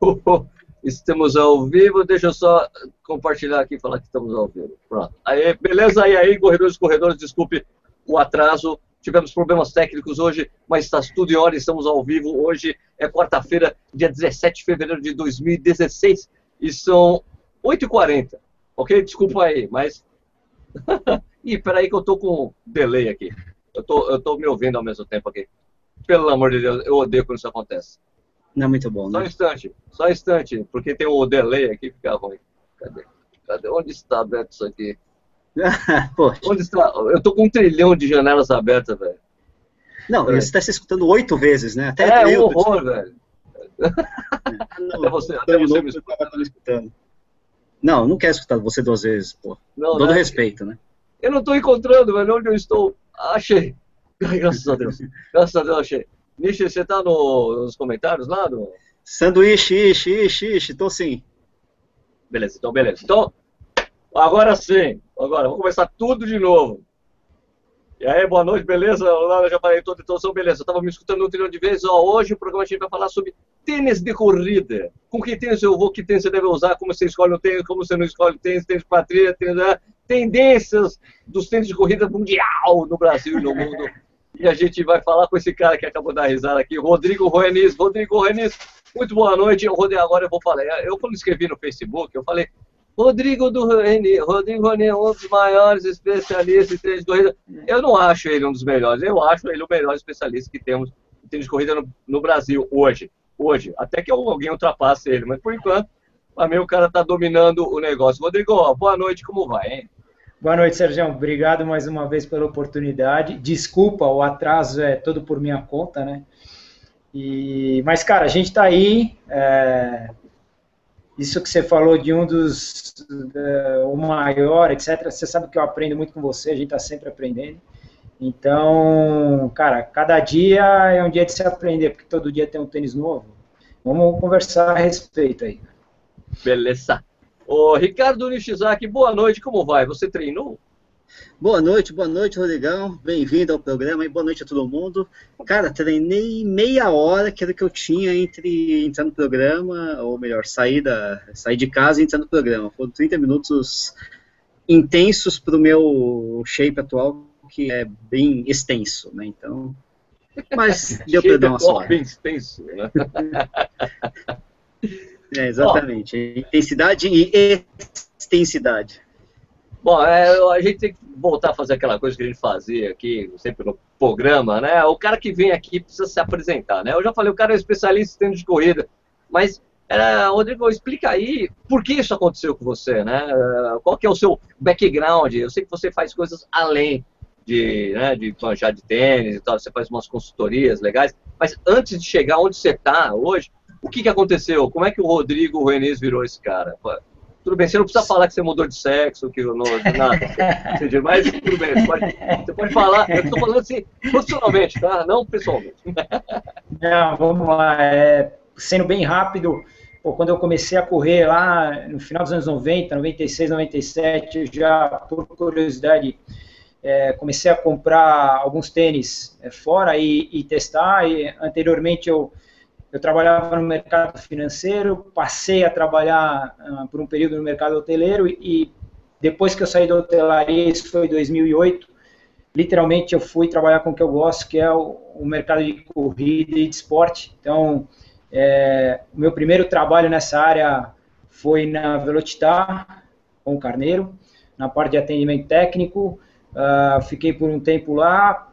Estamos ao vivo, deixa eu só compartilhar aqui e falar que estamos ao vivo. Pronto. Aí, beleza? E aí, corredores e corredores, desculpe o atraso. Tivemos problemas técnicos hoje, mas está tudo em ordem, estamos ao vivo. Hoje é quarta-feira, dia 17 de fevereiro de 2016, e são 8h40. Ok? Desculpa aí, mas. Ih, peraí que eu tô com delay aqui. Eu tô, eu tô me ouvindo ao mesmo tempo aqui. Pelo amor de Deus, eu odeio quando isso acontece. Não é muito bom, né? Só um instante, só um instante, porque tem o um delay aqui, fica ruim. Cadê? Cadê? Onde está aberto isso aqui? Onde está? Eu tô com um trilhão de janelas abertas, velho. Não, você está se escutando oito vezes, né? Até é um horror, velho. até você, até você me escuta. escutando. Não, não quero escutar você duas vezes, pô. Não, Todo né? respeito, né? Eu não estou encontrando, velho, onde eu estou. Achei. Graças a Deus. Graças a Deus, achei. Nishi, você tá no, nos comentários lá? No... Sanduíche, ishi, ishi, ishi, tô sim. Beleza, então beleza. Então, agora sim. Agora, vamos começar tudo de novo. E aí, boa noite, beleza? Olá, eu já falei toda a introdução, beleza. Eu tava me escutando um trilhão de vezes. Ó, hoje o programa a gente vai falar sobre tênis de corrida. Com que tênis eu vou, que tênis você deve usar, como você escolhe o tênis, como você não escolhe o tênis, tênis para trilha, tênis, né? tendências dos tênis de corrida mundial no Brasil e no mundo. E a gente vai falar com esse cara que acabou de dar risada aqui, Rodrigo Roenis. Rodrigo Roenis, muito boa noite. Rodrigo, agora eu vou falar. Eu, quando escrevi no Facebook, eu falei, Rodrigo do Roenis, Rodrigo Roenis é um dos maiores especialistas em tênis de corrida. Eu não acho ele um dos melhores, eu acho ele o melhor especialista que temos em tênis de corrida no, no Brasil hoje. Hoje. Até que alguém ultrapasse ele, mas por enquanto, para mim o cara está dominando o negócio. Rodrigo, boa noite, como vai, hein? Boa noite, Sérgio. Obrigado mais uma vez pela oportunidade. Desculpa, o atraso é todo por minha conta, né? E, mas, cara, a gente está aí. É, isso que você falou de um dos. É, o maior, etc. Você sabe que eu aprendo muito com você, a gente está sempre aprendendo. Então, cara, cada dia é um dia de se aprender, porque todo dia tem um tênis novo. Vamos conversar a respeito aí. Beleza. Ô, Ricardo Nishizaki, boa noite, como vai? Você treinou? Boa noite, boa noite, Rodrigão. Bem-vindo ao programa e boa noite a todo mundo. Cara, treinei meia hora, que era o que eu tinha entre entrar no programa, ou melhor, sair, da, sair de casa e entrar no programa. Foram 30 minutos intensos para o meu shape atual, que é bem extenso, né? Então, mas deu para dar uma sorte. bem extenso, né? É, exatamente. Bom, Intensidade e extensidade. Bom, é, a gente tem que voltar a fazer aquela coisa que a gente fazia aqui, sempre no programa, né? O cara que vem aqui precisa se apresentar, né? Eu já falei, o cara é especialista em tênis de corrida, mas, é, Rodrigo, explica aí por que isso aconteceu com você, né? Qual que é o seu background? Eu sei que você faz coisas além de, né, de manjar de tênis e tal, você faz umas consultorias legais, mas antes de chegar onde você está hoje, o que, que aconteceu? Como é que o Rodrigo Renes virou esse cara? Tudo bem, você não precisa falar que você mudou de sexo, que não, nada. mas tudo bem, você pode, você pode falar. Eu estou falando assim, profissionalmente, tá? Não pessoalmente. Não, vamos lá. É, sendo bem rápido, pô, quando eu comecei a correr lá no final dos anos 90, 96, 97, eu já, por curiosidade, é, comecei a comprar alguns tênis é, fora e, e testar. E anteriormente eu eu trabalhava no mercado financeiro, passei a trabalhar uh, por um período no mercado hoteleiro e depois que eu saí da hotelaria, isso foi em 2008, literalmente eu fui trabalhar com o que eu gosto, que é o, o mercado de corrida e de esporte. Então, é, o meu primeiro trabalho nessa área foi na Velocitar, com o Carneiro, na parte de atendimento técnico. Uh, fiquei por um tempo lá,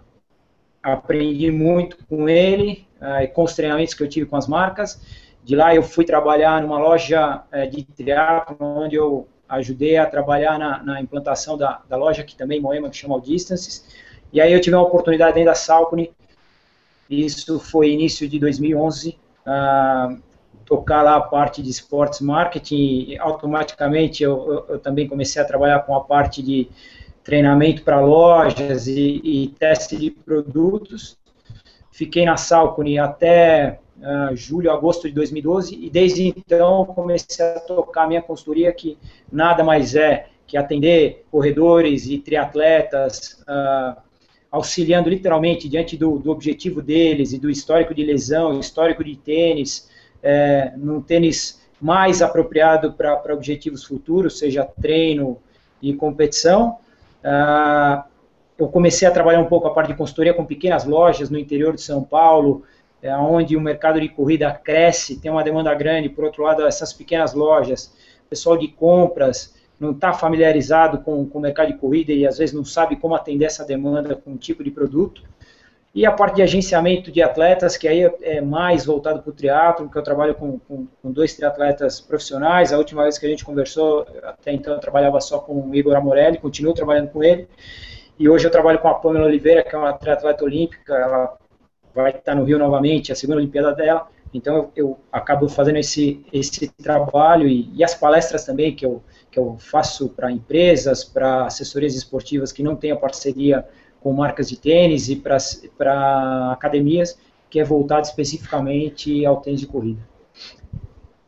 aprendi muito com ele, uh, com os treinamentos que eu tive com as marcas. De lá eu fui trabalhar numa loja uh, de triatlo, onde eu ajudei a trabalhar na, na implantação da, da, loja aqui também em Moema, que chama Distances. E aí eu tive uma oportunidade dentro da Salcone, isso foi início de 2011, uh, ah, tocar lá a parte de sports marketing automaticamente eu, eu, eu, também comecei a trabalhar com a parte de treinamento para lojas e, e teste de produtos. Fiquei na Salcone até uh, julho, agosto de 2012 e desde então comecei a tocar minha consultoria que nada mais é que atender corredores e triatletas, uh, auxiliando literalmente diante do, do, objetivo deles e do histórico de lesão, histórico de tênis, é, num tênis mais apropriado para objetivos futuros, seja treino e competição. Uh, eu comecei a trabalhar um pouco a parte de consultoria com pequenas lojas no interior de São Paulo, é, onde o mercado de corrida cresce, tem uma demanda grande. Por outro lado, essas pequenas lojas, pessoal de compras, não está familiarizado com, com o mercado de corrida e às vezes não sabe como atender essa demanda com um tipo de produto. E a parte de agenciamento de atletas, que aí é mais voltado para o triatlo, que eu trabalho com, com, com, dois triatletas profissionais. A última vez que a gente conversou, até então eu trabalhava só com o Igor Amorelli, continuo trabalhando com ele. E hoje eu trabalho com a Pamela Oliveira, que é uma triatleta olímpica, ela vai estar no Rio novamente, a segunda Olimpíada dela. Então eu, eu acabo fazendo esse, esse trabalho e, e as palestras também que eu, que eu faço para empresas, para assessorias esportivas que não a parceria com marcas de tênis e para academias, que é voltado especificamente ao tênis de corrida.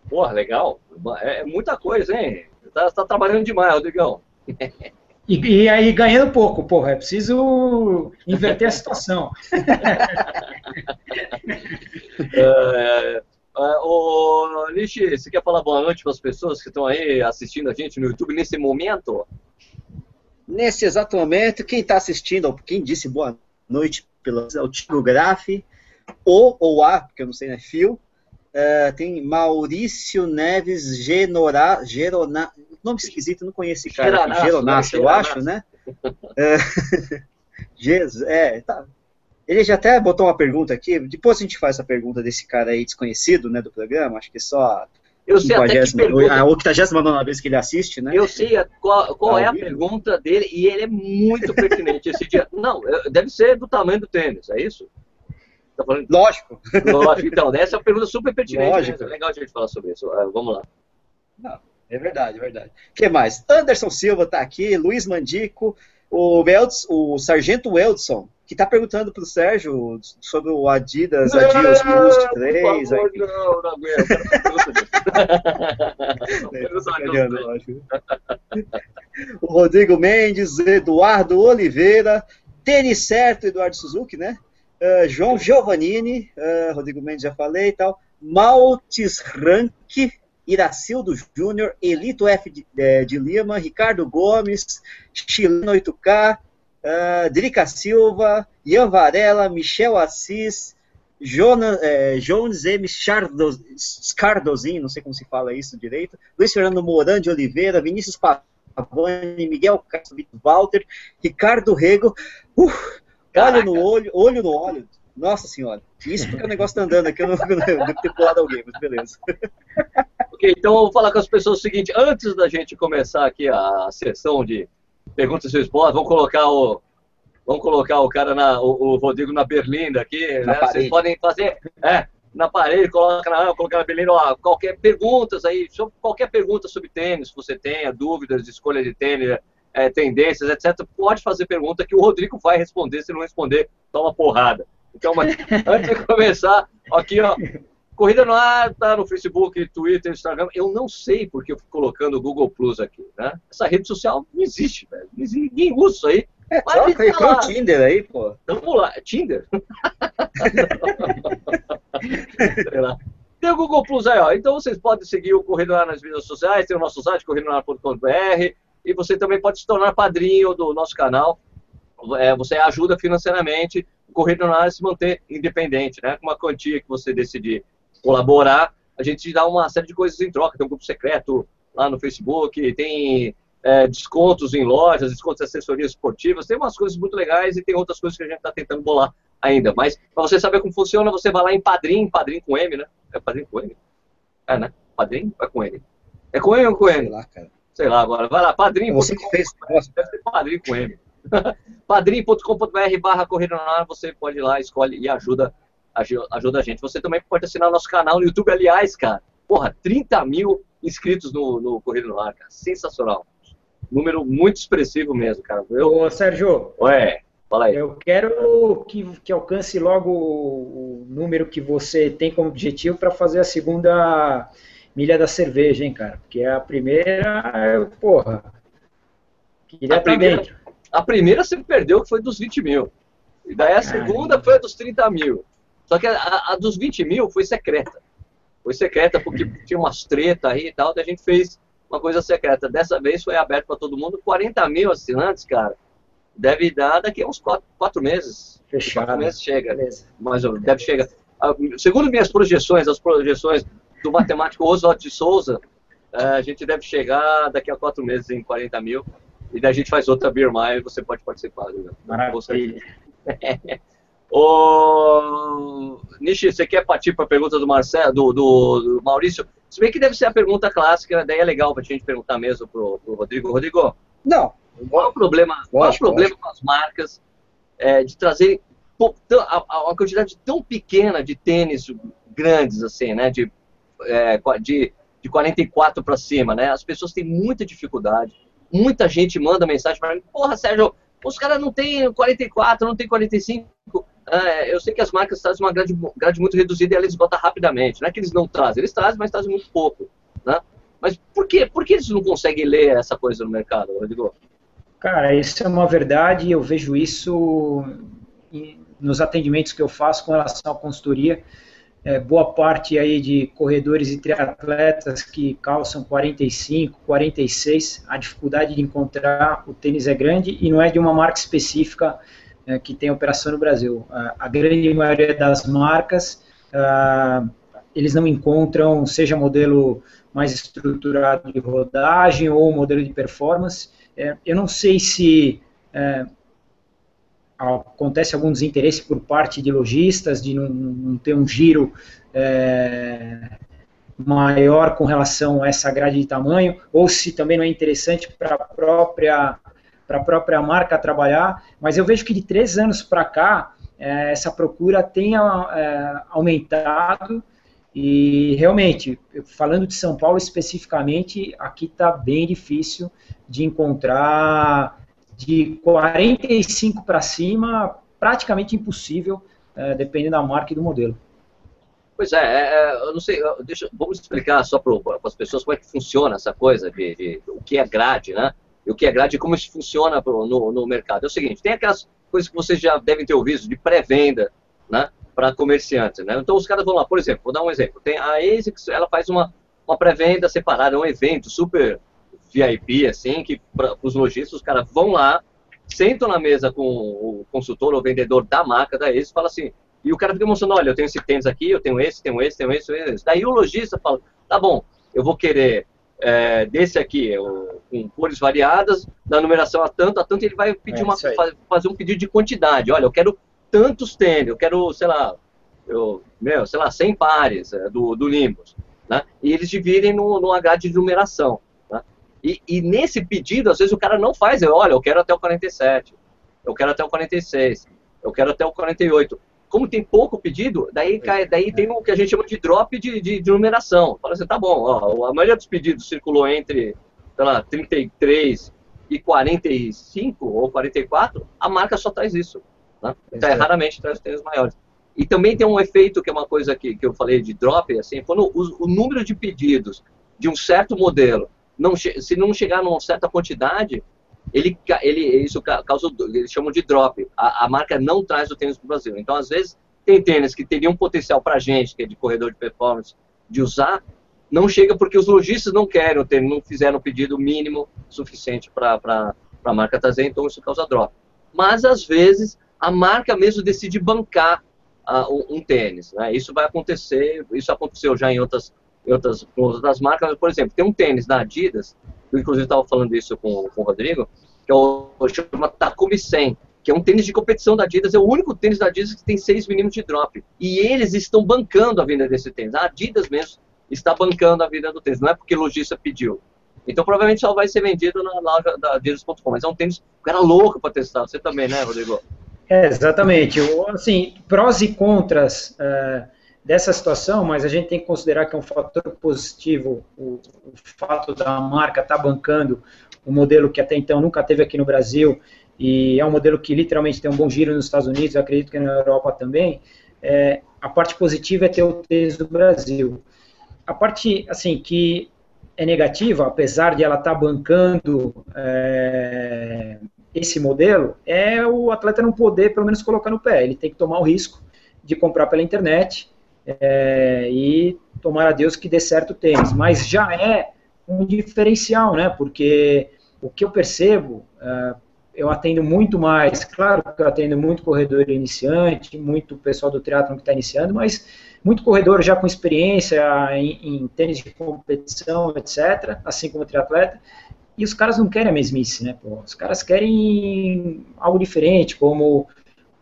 Porra, legal. É muita coisa, hein? Tá, tá trabalhando demais, Rodrigão. E, e, aí ganhando pouco, porra, é preciso inverter a situação. é, é, ô, Nishi, você quer falar boa noite para as pessoas que estão aí assistindo a gente no YouTube nesse momento? Nesse exato momento, quem está assistindo, ou quem disse boa noite pelo é o Tigo Graf, o ou a, porque eu não sei, né, Fio, uh, tem Maurício Neves Genora, Gerona, nome esquisito, não conheço esse cara, Geronasso, Geronasso eu acho, né? Uh, Jesus, é, tá. Ele já até botou uma pergunta aqui, depois a gente faz essa pergunta desse cara aí desconhecido, né, do programa, acho que só eu sei até que pergunta... A 89 vez que ele assiste, né? Eu sei qual, qual ah, é a pergunta dele e ele é muito pertinente esse dia. Não, deve ser do tamanho do tênis, é isso? Tá falando... Lógico. Lógico, então, essa é uma pergunta super pertinente. Lógico. É legal a gente falar sobre isso. Ah, vamos lá. Não, é verdade, é verdade. O que mais? Anderson Silva está aqui, Luiz Mandico, o, Welds, o Sargento Weldson, que está perguntando para o Sérgio sobre o Adidas Adios Boost 3. Favor, não, não aguento. o Rodrigo Mendes, Eduardo Oliveira, Tênis Certo, Eduardo Suzuki, né? Uh, João Giovannini, uh, Rodrigo Mendes já falei e tal. Maltes Rank, Iracildo Júnior, Elito F de, de, de, Lima, Ricardo Gomes, Chileno 8K, uh, Drica Silva, Ian Varela, Michel Assis, Jonas, é, Jones M. Scardozinho, não sei como se fala isso direito, Luiz Fernando Moran de Oliveira, Vinícius Pavani, Miguel Castro, Walter, Ricardo Rego, uh, olho no olho, olho no olho, nossa senhora, isso porque o negócio tá andando aqui, eu não, devo ter pulado alguém, mas beleza. Ok, então eu vou falar com as pessoas o seguinte, antes da gente começar aqui a sessão de perguntas do esporte, vamos colocar o, vamos colocar o cara na, o, o Rodrigo na berlinda aqui, na né? Vocês podem fazer, é, na parede, coloca na, colocar na berlinda, ó, qualquer perguntas aí, sobre, qualquer pergunta sobre tênis, se você tenha dúvidas de escolha de tênis, é, tendências, etc., pode fazer pergunta que o Rodrigo vai responder, se não responder, toma porrada. Então, mas, antes de começar, aqui, ó, Corrida no ar, tá no Facebook, Twitter, Instagram. Eu não sei porque eu fico colocando o Google Plus aqui, né? Essa rede social não existe, velho. Ninguém usa isso aí. É, troca aí tá o Tinder aí, pô. Vamos lá, Tinder? tem o Google Plus aí, ó. Então vocês podem seguir o Corrida no Ar nas mídias sociais, tem o nosso site, corridonar.com.br, e você também pode se tornar padrinho do nosso canal. É, você ajuda financeiramente o Corrida no Ar a se manter independente, né? Com uma quantia que você decidir colaborar, a gente dá uma série de coisas em troca. Tem um grupo secreto lá no Facebook, tem é, descontos em lojas, descontos em assessorias esportivas, tem umas coisas muito legais e tem outras coisas que a gente está tentando bolar ainda. Mas para você saber como funciona, você vai lá em Padrim, Padrim com M, né? É Padrim com M? É, né? Padrim é com M. É com M ou com M? Sei lá, cara. Sei lá agora. Vai lá, Padrim. Você que fez. Deve ser Padrim com M. padrim.com.br barra Corrida na você pode ir lá, escolhe e ajuda ajuda a gente. Você também pode assinar nosso canal no YouTube, aliás, cara. Porra, 30 mil inscritos no, no Corrida no Ar, cara. Sensacional. Número muito expressivo mesmo, cara. Eu... Ô, Sérgio. Ué, fala aí. Eu quero que, que alcance logo o, número que você tem como objetivo para fazer a segunda milha da cerveja, hein, cara? Porque a primeira, porra. Queria a primeira, dentro. A primeira você perdeu, que foi dos 20 mil. E daí a segunda foi a dos 30 mil. Só que a, a, dos 20 mil foi secreta. Foi secreta porque tinha umas treta aí e tal, daí a gente fez uma coisa secreta. Dessa vez foi aberto para todo mundo, 40 mil assinantes, cara. Deve dar daqui a uns quatro, quatro meses. Fechado. Quatro meses chega. Beleza. Mais ou menos, deve chegar. Ah, segundo minhas projeções, as projeções do matemático Oswald de Souza, eh, a gente deve chegar daqui a quatro meses em 40 mil. E daí a gente faz outra Beer e você pode participar. Né? Maravilha. Ô, Nishi, você quer partir para a pergunta do, Marcelo, do, do, do, Maurício? Se bem que deve ser a pergunta clássica, daí é legal para a gente perguntar mesmo para o Rodrigo. Rodrigo, não. qual é o problema, qual é o problema com as marcas é, de trazer uma quantidade tão pequena de tênis grandes, assim, né? De, é, de, de 44 para cima, né? As pessoas têm muita dificuldade. Muita gente manda mensagem para mim, porra, Sérgio, os caras não têm 44, não tem 45 é, eu sei que as marcas trazem uma grade, grade muito reduzida e ela esgota rapidamente. Não é que eles não trazem, eles trazem, mas trazem muito pouco. Né? Mas por, quê? por que eles não conseguem ler essa coisa no mercado, Rodrigo? Cara, isso é uma verdade, eu vejo isso nos atendimentos que eu faço com relação à consultoria. É, boa parte aí de corredores e triatletas que calçam 45, 46, a dificuldade de encontrar o tênis é grande e não é de uma marca específica é, que tem operação no Brasil. A, a grande maioria das marcas, uh, eles não encontram, seja modelo mais estruturado de rodagem ou modelo de performance. É, eu não sei se é, acontece algum desinteresse por parte de lojistas, de não, não ter um giro é, maior com relação a essa grade de tamanho, ou se também não é interessante para a própria para a própria marca trabalhar, mas eu vejo que de três anos para cá, é, essa procura tem é, aumentado. E realmente, falando de São Paulo especificamente, aqui está bem difícil de encontrar de 45 para cima, praticamente impossível, é, dependendo da marca e do modelo. Pois é, é, é eu não sei, deixa, vamos explicar só para as pessoas como é que funciona essa coisa de, de o que é grade, né? e o que é grade e como isso funciona no, no mercado. É o seguinte, tem aquelas coisas que vocês já devem ter ouvido de pré-venda, né, para comerciantes, né? Então os caras vão lá, por exemplo, vou dar um exemplo. Tem a ASICS, ela faz uma, uma pré-venda separada, um evento super VIP, assim, que para os lojistas, os caras vão lá, sentam na mesa com o consultor ou vendedor da marca da ASICS e fala assim, e o cara fica mostrando, olha, eu tenho esse tênis aqui, eu tenho esse, tenho esse, tenho esse, tenho esse. Daí o lojista fala, tá bom, eu vou querer é, desse aqui, com cores variadas, da numeração a tanto, a tanto, ele vai pedir é, uma, fazer um pedido de quantidade. Olha, eu quero tantos tênis, eu quero, sei lá, eu, meu, sei lá, 100 pares é, do, do Limbus. Né? E eles dividem no, numa grade de numeração. E, e, nesse pedido, às vezes o cara não faz, olha, eu quero até o 47, eu quero até o 46, eu quero até o 48 como tem pouco pedido, daí, cai, daí tem o que a gente chama de drop de, de, de numeração. Fala assim, tá bom, ó, a maioria dos pedidos circulou entre, sei lá, 33 e 45 ou 44, a marca só traz isso. Né? Então, é, raramente traz tênis maiores. E também tem um efeito, que é uma coisa que, que eu falei de drop, assim, quando o, o número de pedidos de um certo modelo, não se não chegar numa certa quantidade, ele, ele, isso causa, eles chamam de drop. A, a marca não traz o tênis para o Brasil. Então, às vezes, tem tênis que teriam potencial para a gente, que é de corredor de performance, de usar, não chega porque os lojistas não querem o tênis, não fizeram o pedido mínimo suficiente para a marca trazer, então isso causa drop. Mas, às vezes, a marca mesmo decide bancar uh, um, um, tênis. Né? Isso vai acontecer, isso aconteceu já em outras, outras, outras marcas. Por exemplo, tem um tênis da Adidas eu inclusive estava falando isso com, com o Rodrigo, que é o, chama Takumi 100, que é um tênis de competição da Adidas, é o único tênis da Adidas que tem 6 milímetros de drop. E eles estão bancando a venda desse tênis. A Adidas mesmo está bancando a venda do tênis, não é porque o lojista pediu. Então provavelmente só vai ser vendido na loja da Adidas.com, mas é um tênis que era louco para testar. Você também, né, Rodrigo? É, exatamente. Assim, prós e contras. Uh dessa situação, mas a gente tem que considerar que é um fator positivo o, o fato da marca estar tá bancando um modelo que até então nunca teve aqui no Brasil e é um modelo que literalmente tem um bom giro nos Estados Unidos, acredito que na Europa também. É, a parte positiva é ter o tênis do Brasil. A parte assim que é negativa, apesar de ela estar tá bancando é, esse modelo, é o atleta não poder pelo menos colocar no pé. Ele tem que tomar o risco de comprar pela internet é, e tomara a Deus que dê certo o tênis. Mas já é um diferencial, né? Porque o que eu percebo, uh, eu atendo muito mais, claro que eu atendo muito corredor iniciante, muito pessoal do triatlon que está iniciando, mas muito corredor já com experiência em, em, tênis de competição, etc., assim como triatleta, e os caras não querem a mesmice, né? Pô? Os caras querem algo diferente, como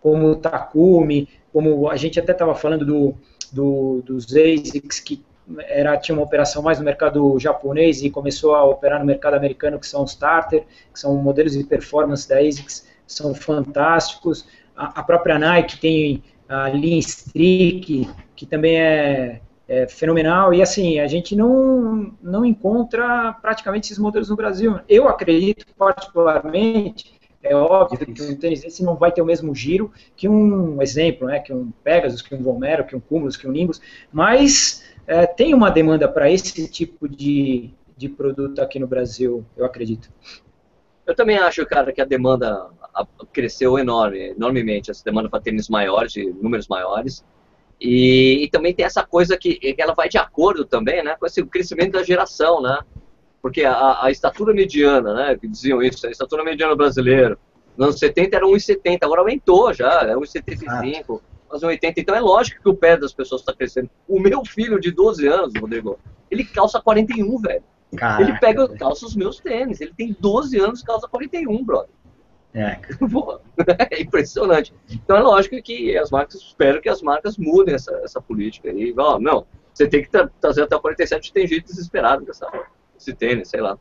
como o Takumi, como a gente até estava falando do, do, dos ASICs que era, tinha uma operação mais no mercado japonês e começou a operar no mercado americano, que são os Starter, que são modelos de performance da ASICS, são fantásticos. A, a própria Nike tem a Lean Streak, que também é, é, fenomenal, e assim, a gente não, não encontra praticamente esses modelos no Brasil. Eu acredito particularmente é óbvio que um tênis desse não vai ter o mesmo giro que um exemplo, né, que um Pegasus, que um Vomero, que um Cumulus, que um Nimbus, mas é, tem uma demanda para esse tipo de, de produto aqui no Brasil, eu acredito. Eu também acho, cara, que a demanda cresceu enorme, enormemente, essa demanda para tênis maiores, de números maiores. E, e, também tem essa coisa que, que ela vai de acordo também, né, com esse crescimento da geração, né? Porque a, a estatura mediana, né, que diziam isso, a estatura mediana brasileira, nos anos 70 era 1,70, agora aumentou já, é 1,75 fazer 80. Então é lógico que o pé das pessoas está crescendo. O meu filho de 12 anos, Rodrigo, ele calça 41, velho. Caraca, ele pega, calça os meus tênis. Ele tem 12 anos, calça 41, brother. É. é impressionante. Então é lógico que as marcas, espero que as marcas mudem essa, essa política aí. Ó, não, você tem que tra trazer até o 47, tem gente desesperado dessa, esse tênis, sei lá.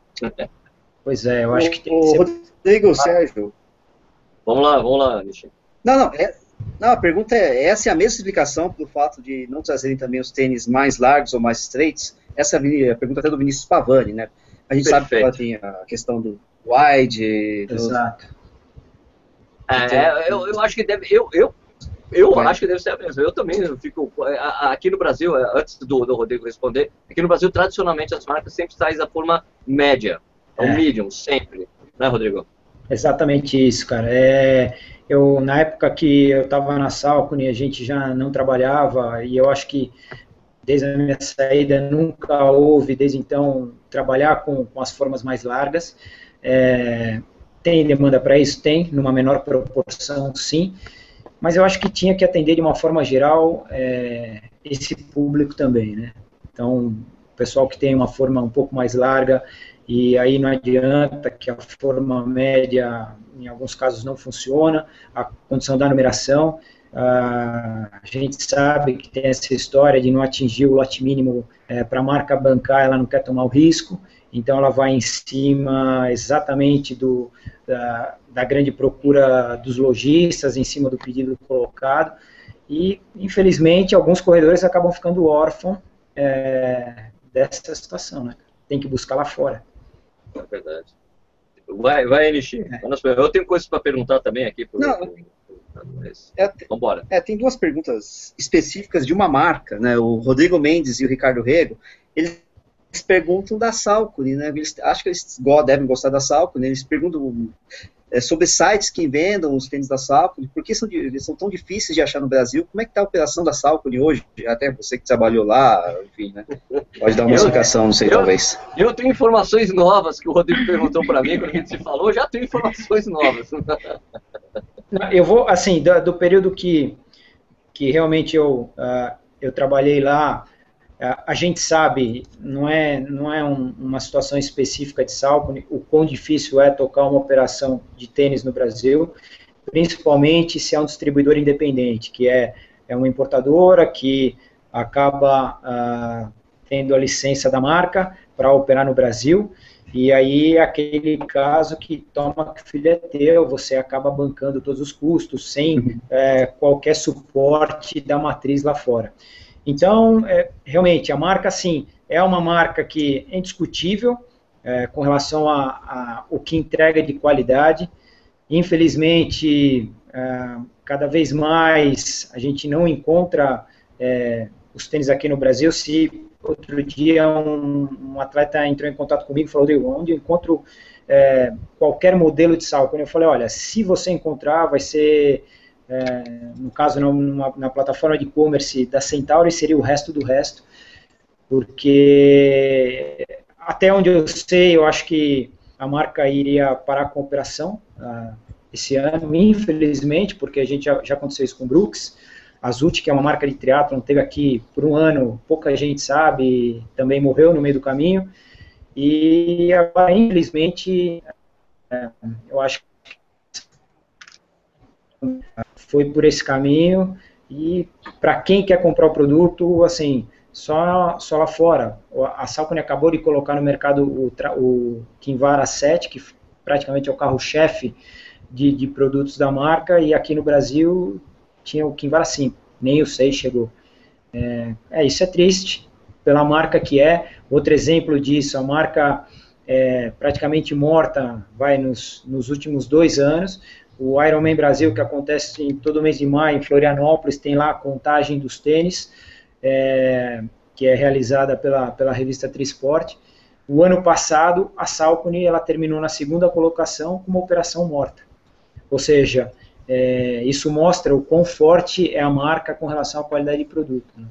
Pois é, eu acho que tem que ser... Rodrigo, Sérgio. Vamos lá, vamos lá, Nishi. Não, não, é, não, a pergunta é, essa é a mesma explicação pelo fato de não trazerem também os tênis mais largos ou mais estreitos? Essa é a pergunta até do Vinícius Pavani, né? A gente Perfeito. sabe que ela tem a questão do wide. Exato. Do... É, eu, eu acho que deve. Eu, eu, eu acho que deve ser a mesma. Eu também fico. Aqui no Brasil, antes do, do Rodrigo responder, aqui no Brasil, tradicionalmente, as marcas sempre saem da forma média. É um é. medium, sempre. Né, Rodrigo? Exatamente isso, cara. É, eu, na época que eu estava na Salcone, a gente já não trabalhava, e eu acho que desde a minha saída nunca houve, desde então, trabalhar com, com as formas mais largas. É, tem demanda para isso? Tem, numa menor proporção, sim. Mas eu acho que tinha que atender de uma forma geral é, esse público também, né? Então, pessoal que tem uma forma um pouco mais larga, e aí não adianta que a forma média, em alguns casos, não funciona, a condição da numeração, a gente sabe que tem essa história de não atingir o lote mínimo é, para a marca bancar, ela não quer tomar o risco, então ela vai em cima exatamente do, da, da grande procura dos lojistas, em cima do pedido colocado, e infelizmente alguns corredores acabam ficando órfãos é, dessa situação, né? Tem que buscar lá fora. É verdade. Vai, vai, NX. É. Eu tenho coisas para perguntar também aqui. Pro, Não, mas, é, vambora. É, tem duas perguntas específicas de uma marca, né? O Rodrigo Mendes e o Ricardo Rego, eles perguntam da Salcone, né? Eles, acho que eles devem gostar da Salcone, eles perguntam é, sobre sites que vendam os tênis da Salcone, por que são, são tão difíceis de achar no Brasil? Como é que está a operação da Salcone hoje? Até você que trabalhou lá, enfim, né? Pode dar uma eu, explicação, não sei, eu, talvez. Eu tenho informações novas que o Rodrigo perguntou para mim quando a gente se falou, já tenho informações novas. Eu vou, assim, do, do período que, que realmente eu, uh, eu trabalhei lá, a gente sabe, não é, não é um, uma situação específica de Salcone, o quão difícil é tocar uma operação de tênis no Brasil, principalmente se é um distribuidor independente, que é, é uma importadora que acaba ah, tendo a licença da marca para operar no Brasil, e aí aquele caso que toma que o filho é teu, você acaba bancando todos os custos, sem é, qualquer suporte da matriz lá fora. Então, é, realmente, a marca, sim, é uma marca que é indiscutível é, com relação a, a, o que entrega de qualidade. Infelizmente, é, cada vez mais a gente não encontra é, os tênis aqui no Brasil. Se outro dia um, um, atleta entrou em contato comigo e falou, onde eu encontro é, qualquer modelo de salto? Eu falei, olha, se você encontrar, vai ser é, no caso numa, na plataforma de e-commerce da Centauri seria o resto do resto, porque até onde eu sei, eu acho que a marca iria parar com a operação uh, esse ano, infelizmente, porque a gente já, já aconteceu isso com o Brooks, a Zut, que é uma marca de triatlon, teve aqui por um ano, pouca gente sabe, também morreu no meio do caminho, e agora, infelizmente, é, eu acho que foi por esse caminho e para quem quer comprar o produto, assim, só, só lá fora. A Salcone acabou de colocar no mercado o, o Kinvara 7, que praticamente é o carro-chefe de, de, produtos da marca, e aqui no Brasil tinha o Kinvara 5, nem o 6 chegou. É, é, isso é triste, pela marca que é. Outro exemplo disso, a marca é praticamente morta, vai nos, nos últimos dois anos, o Ironman Brasil, que acontece em todo mês de maio em Florianópolis, tem lá a contagem dos tênis, é, que é realizada pela, pela revista Trisport. O ano passado, a Salcone ela terminou na segunda colocação com uma operação morta. Ou seja, é, isso mostra o quão forte é a marca com relação à qualidade de produto. Né?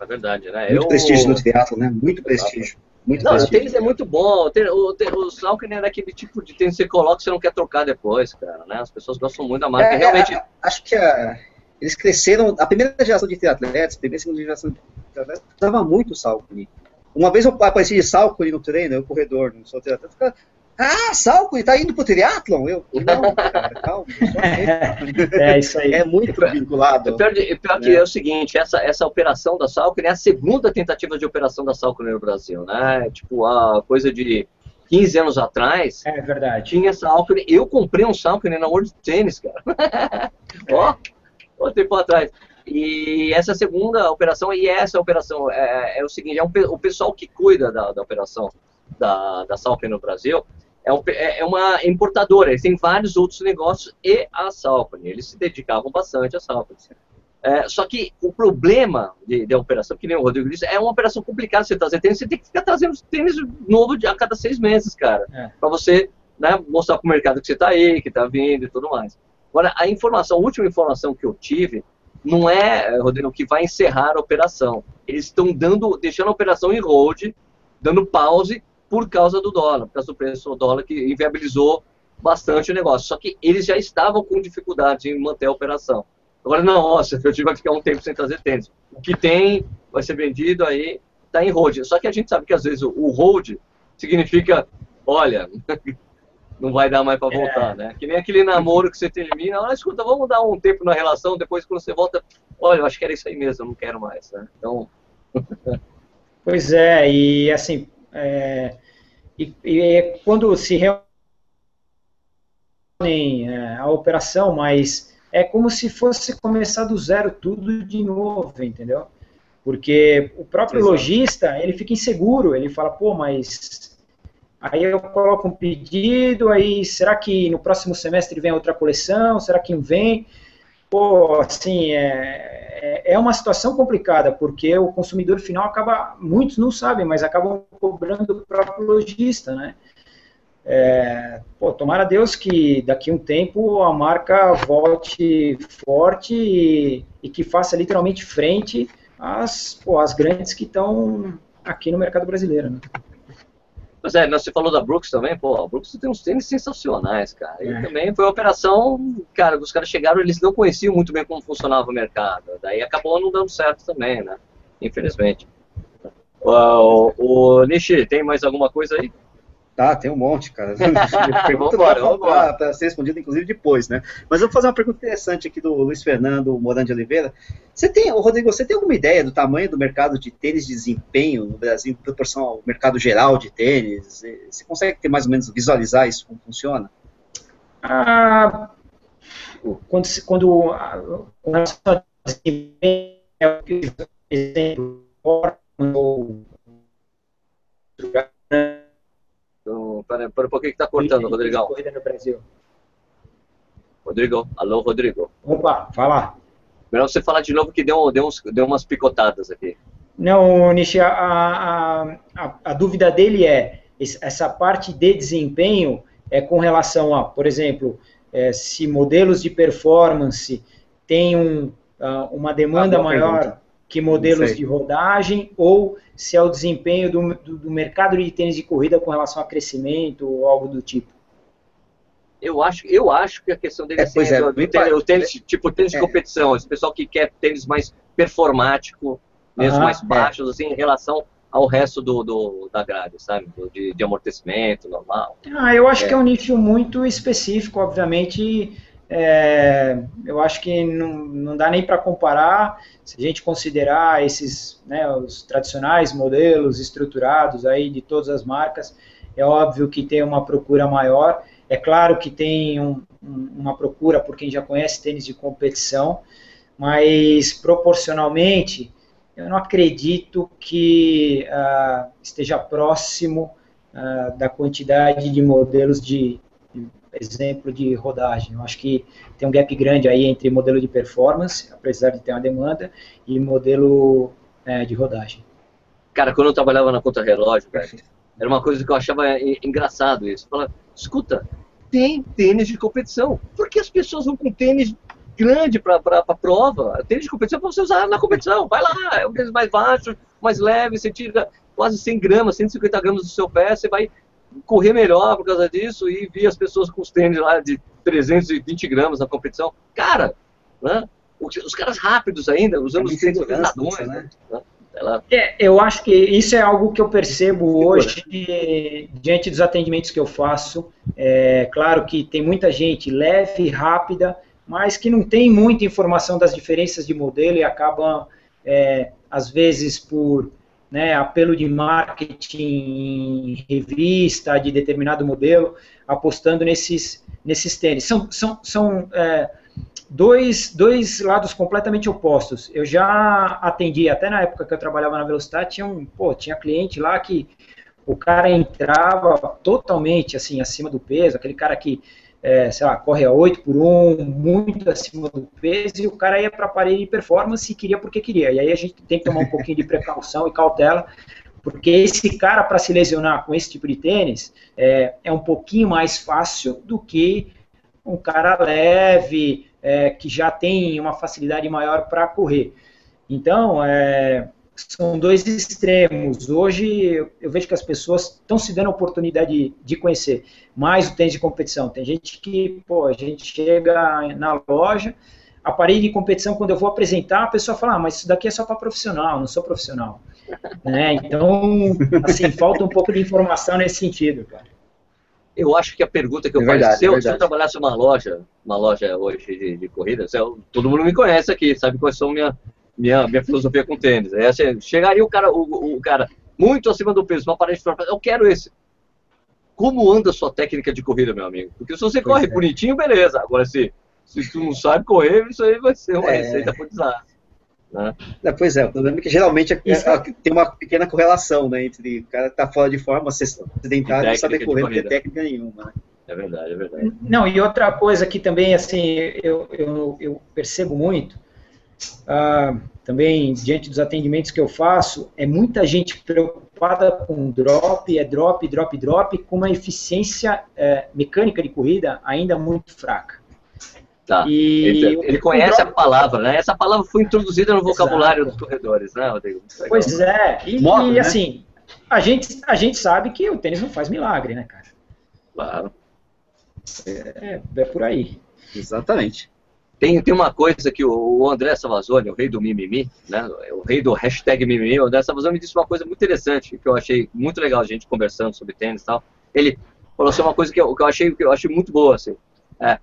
É verdade, né? Muito Eu... prestígio no teatro, né? Muito prestígio. Muito não, o tênis é muito bom. O, tênis, o, o é daquele tipo de tênis que você coloca e você não quer trocar depois, cara, né? As pessoas gostam muito da marca. É, realmente. acho que a, eles cresceram. A primeira geração de triatletas, a primeira e segunda geração de triatletas, usava muito o Salkin. Uma vez eu apareci de Salkin no treino, eu corredor, não sou triatleta, ah, Salco, tá indo pro triatlon? Eu, não, cara, calma. é isso aí. É muito vinculado. Pior, de, pior que é. é o seguinte, essa, essa operação da Salco é a segunda tentativa de operação da Salco no Brasil, né? Tipo, a coisa de 15 anos atrás. É verdade. Tinha essa Alckmin. Eu comprei um Salcone na World Tennis, cara. Ó, ó, tempo atrás. E essa segunda operação, e essa operação é, é o seguinte, é um, o pessoal que cuida da, da operação da, da Salcone no Brasil, é, um, é, é uma importadora, eles têm vários outros negócios e a Salcone, eles se dedicavam bastante à Salcone. É, só que o problema de, de operação, que nem o Rodrigo disse, é uma operação complicada você trazer tênis, você tem que ficar trazendo tênis novo a cada seis meses, cara, é. para você né, mostrar para o mercado que você está aí, que está vindo e tudo mais. Agora, a informação, a última informação que eu tive, não é, Rodrigo, que vai encerrar a operação. Eles estão dando, deixando a operação em hold, dando pause por causa do dólar, por causa do preço do dólar que inviabilizou bastante o negócio. Só que eles já estavam com dificuldade em manter a operação. Agora, não, nossa, eu tive que ficar um tempo sem trazer tênis. O que tem vai ser vendido aí, está em hold. Só que a gente sabe que às vezes o hold significa, olha, não vai dar mais para voltar, é. né? Que nem aquele namoro que você termina, olha, escuta, vamos dar um tempo na relação, depois quando você volta, olha, eu acho que era isso aí mesmo, eu não quero mais, né? Então... pois é, e assim, é, e, e, quando se reúnem é, a operação, mas é como se fosse começar do zero tudo de novo, entendeu? Porque o próprio lojista, ele fica inseguro, ele fala, pô, mas aí eu coloco um pedido, aí será que no próximo semestre vem outra coleção? Será que não vem? Pô, assim, é, é, é uma situação complicada, porque o consumidor final acaba, muitos não sabem, mas acabam cobrando o próprio lojista, né? É, pô, tomara Deus que daqui a um tempo a marca volte forte e, e que faça literalmente frente às, pô, às grandes que estão aqui no mercado brasileiro. Né? Pois é, você falou da Brooks também, pô, a Brooks tem uns tênis sensacionais, cara. E é. também foi uma operação, cara, os caras chegaram, eles não conheciam muito bem como funcionava o mercado. Daí acabou não dando certo também, né? Infelizmente. O, o Nishi, tem mais alguma coisa aí? Tá, tem um monte, cara. pergunta para ser respondida, inclusive, depois, né? Mas eu vou fazer uma pergunta interessante aqui do Luiz Fernando Morando de Oliveira. Você tem, Rodrigo, você tem alguma ideia do tamanho do mercado de tênis de desempenho no Brasil em proporção ao mercado geral de tênis? Você consegue ter mais ou menos visualizar isso como funciona? Ah, quando, quando, exemplo, ou então, para, para um pouquinho que está cortando, Rodrigão. Corrida no Brasil. Rodrigo, alô, Rodrigo. Opa, fala. Melhor você falar de novo que deu, deu, uns, deu umas picotadas aqui. Não, Nishi, a, a, a, a, dúvida dele é essa parte de desempenho é com relação a, por exemplo, é, se modelos de performance têm um, uh, uma demanda maior pergunta. Que modelos de rodagem, ou se é o desempenho do, do, do mercado de tênis de corrida com relação a crescimento ou algo do tipo. Eu acho, eu acho que a questão dele é, assim, é, do, do tênis, o tênis, tipo tênis é. de competição, esse pessoal que quer tênis mais performático, mesmo mais é. baixos, assim, em relação ao resto do, do da grade, sabe? De, de, amortecimento normal. Ah, eu acho é. que é um nicho muito específico, obviamente. É, eu acho que não, não dá nem para comparar se a gente considerar esses, né, os tradicionais modelos estruturados aí de todas as marcas. É óbvio que tem uma procura maior é claro que tem um, uma procura por quem já conhece tênis de competição, mas proporcionalmente eu não acredito que uh, esteja próximo uh, da quantidade de modelos de, de, exemplo de rodagem. Eu acho que tem um gap grande aí entre modelo de performance, apesar de ter uma demanda, e modelo uh, de rodagem. Cara, quando eu trabalhava na conta relógio, era uma coisa que eu achava engraçado isso. Falava, escuta, tem tênis de competição. Por que as pessoas vão com tênis grande para a prova? Tênis de competição é para você usar na competição. Vai lá, é um tênis mais baixo, mais leve, você tira quase 100 gramas, 150 gramas do seu pé, você vai correr melhor por causa disso e vi as pessoas com os tênis lá de 320 gramas na competição. Cara, né? os caras rápidos ainda, usando os tênis pesadões, né? né? É, eu acho que isso é algo que eu percebo hoje diante dos atendimentos que eu faço. É claro que tem muita gente leve, rápida, mas que não tem muita informação das diferenças de modelo e acabam, é, às vezes, por né, apelo de marketing revista de determinado modelo, apostando nesses, nesses tênis. São, são, são é, dois, dois lados completamente opostos. Eu já atendi, até na época que eu trabalhava na Velocidade, tinha um, pô, tinha cliente lá que o cara entrava totalmente assim acima do peso, aquele cara que é, sei lá, corre a 8 por 1, muito acima do peso, e o cara ia para a parede de performance e queria porque queria. E aí a gente tem que tomar um pouquinho de precaução e cautela, porque esse cara, para se lesionar com esse tipo de tênis, é, é um pouquinho mais fácil do que um cara leve, é, que já tem uma facilidade maior para correr. Então, é, são dois extremos. Hoje eu vejo que as pessoas estão se dando a oportunidade de, conhecer mais o tênis de competição. Tem gente que, pô, a gente chega na loja, aparelho de competição, quando eu vou apresentar, a pessoa fala, ah, mas isso daqui é só para profissional, não sou profissional. né? Então, assim, falta um pouco de informação nesse sentido, cara eu acho que a pergunta que eu é faço, verdade, se, eu, é se eu trabalhasse uma loja, uma loja hoje de, de corridas, eu, todo mundo me conhece aqui, sabe quais são minha minha, minha filosofia com tênis. É assim, chegaria o cara, o, o cara muito acima do peso, uma parede de eu quero esse. Como anda a sua técnica de corrida, meu amigo? Porque se você pois corre é. bonitinho, beleza. Agora, se, se tu não sabe correr, isso aí vai ser uma é. receita pro desastre. Né? É, pois é, o problema é que geralmente é, é, tem uma pequena correlação né, entre o cara tá fora de forma, sedentário e não saber correr, não ter técnica nenhuma. Né? É verdade, é verdade. Não, e outra coisa que também assim eu, eu, eu percebo muito, ah, também diante dos atendimentos que eu faço, é muita gente preocupada com drop, é drop, drop, drop, com uma eficiência é, mecânica de corrida ainda muito fraca. Tá. E ele, ele conhece a palavra, né? Essa palavra foi introduzida no vocabulário Exato. dos corredores, né, Rodrigo? Pois é. E, Modo, e né? assim, a gente, a gente sabe que o tênis não faz milagre, né, cara? Claro. É, é por aí. Exatamente. Tem, tem uma coisa que o André Savazoli, o rei do mimimi, né, o rei do hashtag mimimi, o André Savazoli me disse uma coisa muito interessante, que eu achei muito legal a gente conversando sobre tênis e tal. Ele falou assim, uma coisa que eu, que eu, achei, que eu achei muito boa, assim. É,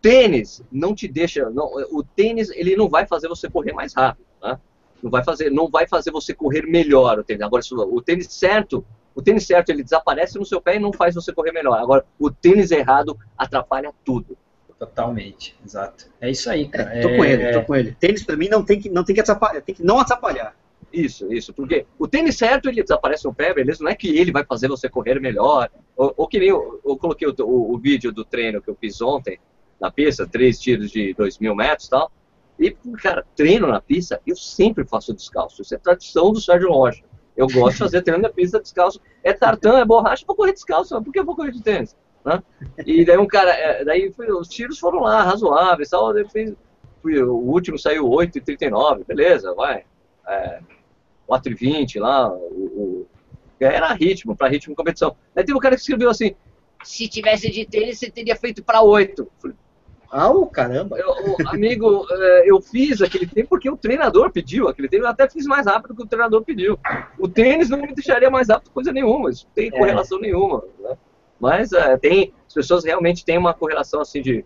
tênis não te deixa, não, o tênis ele não vai fazer você correr mais rápido, né? Não vai fazer, não vai fazer você correr melhor o tênis. Agora, o tênis certo, o tênis certo ele desaparece no seu pé e não faz você correr melhor. Agora, o tênis errado atrapalha tudo. Totalmente, exato. É isso aí, cara. É, tô com ele, tô é. com ele. Tênis para mim não tem que não tem que atrapalhar, tem que não atrapalhar. Isso, isso, porque o tênis certo ele desaparece no pé, beleza? Não é que ele vai fazer você correr melhor. Ou, ou que nem eu, eu coloquei o, o, o vídeo do treino que eu fiz ontem, na pista, três tiros de dois mil metros e tal. E, cara, treino na pista, eu sempre faço descalço. Isso é tradição do Sérgio Rocha. Eu gosto de fazer treino na pista descalço. É tartan, é borracha, vou correr descalço. Por que eu vou correr de tênis? Né? E daí um cara, é, daí os tiros foram lá, razoáveis, tal, daí fez, o último saiu 8,39, beleza, vai. É, 4,20 lá, o, o, era ritmo, para ritmo competição. Daí teve um cara que escreveu assim, se tivesse de tênis, você teria feito para 8. Falei, ah, oh, caramba! Eu, amigo, é, eu fiz aquele tempo porque o treinador pediu. Aquele tempo eu até fiz mais rápido que o treinador pediu. O tênis não me deixaria mais rápido coisa nenhuma, isso não tem é. correlação nenhuma. Né? Mas é, tem, as pessoas realmente têm uma correlação assim de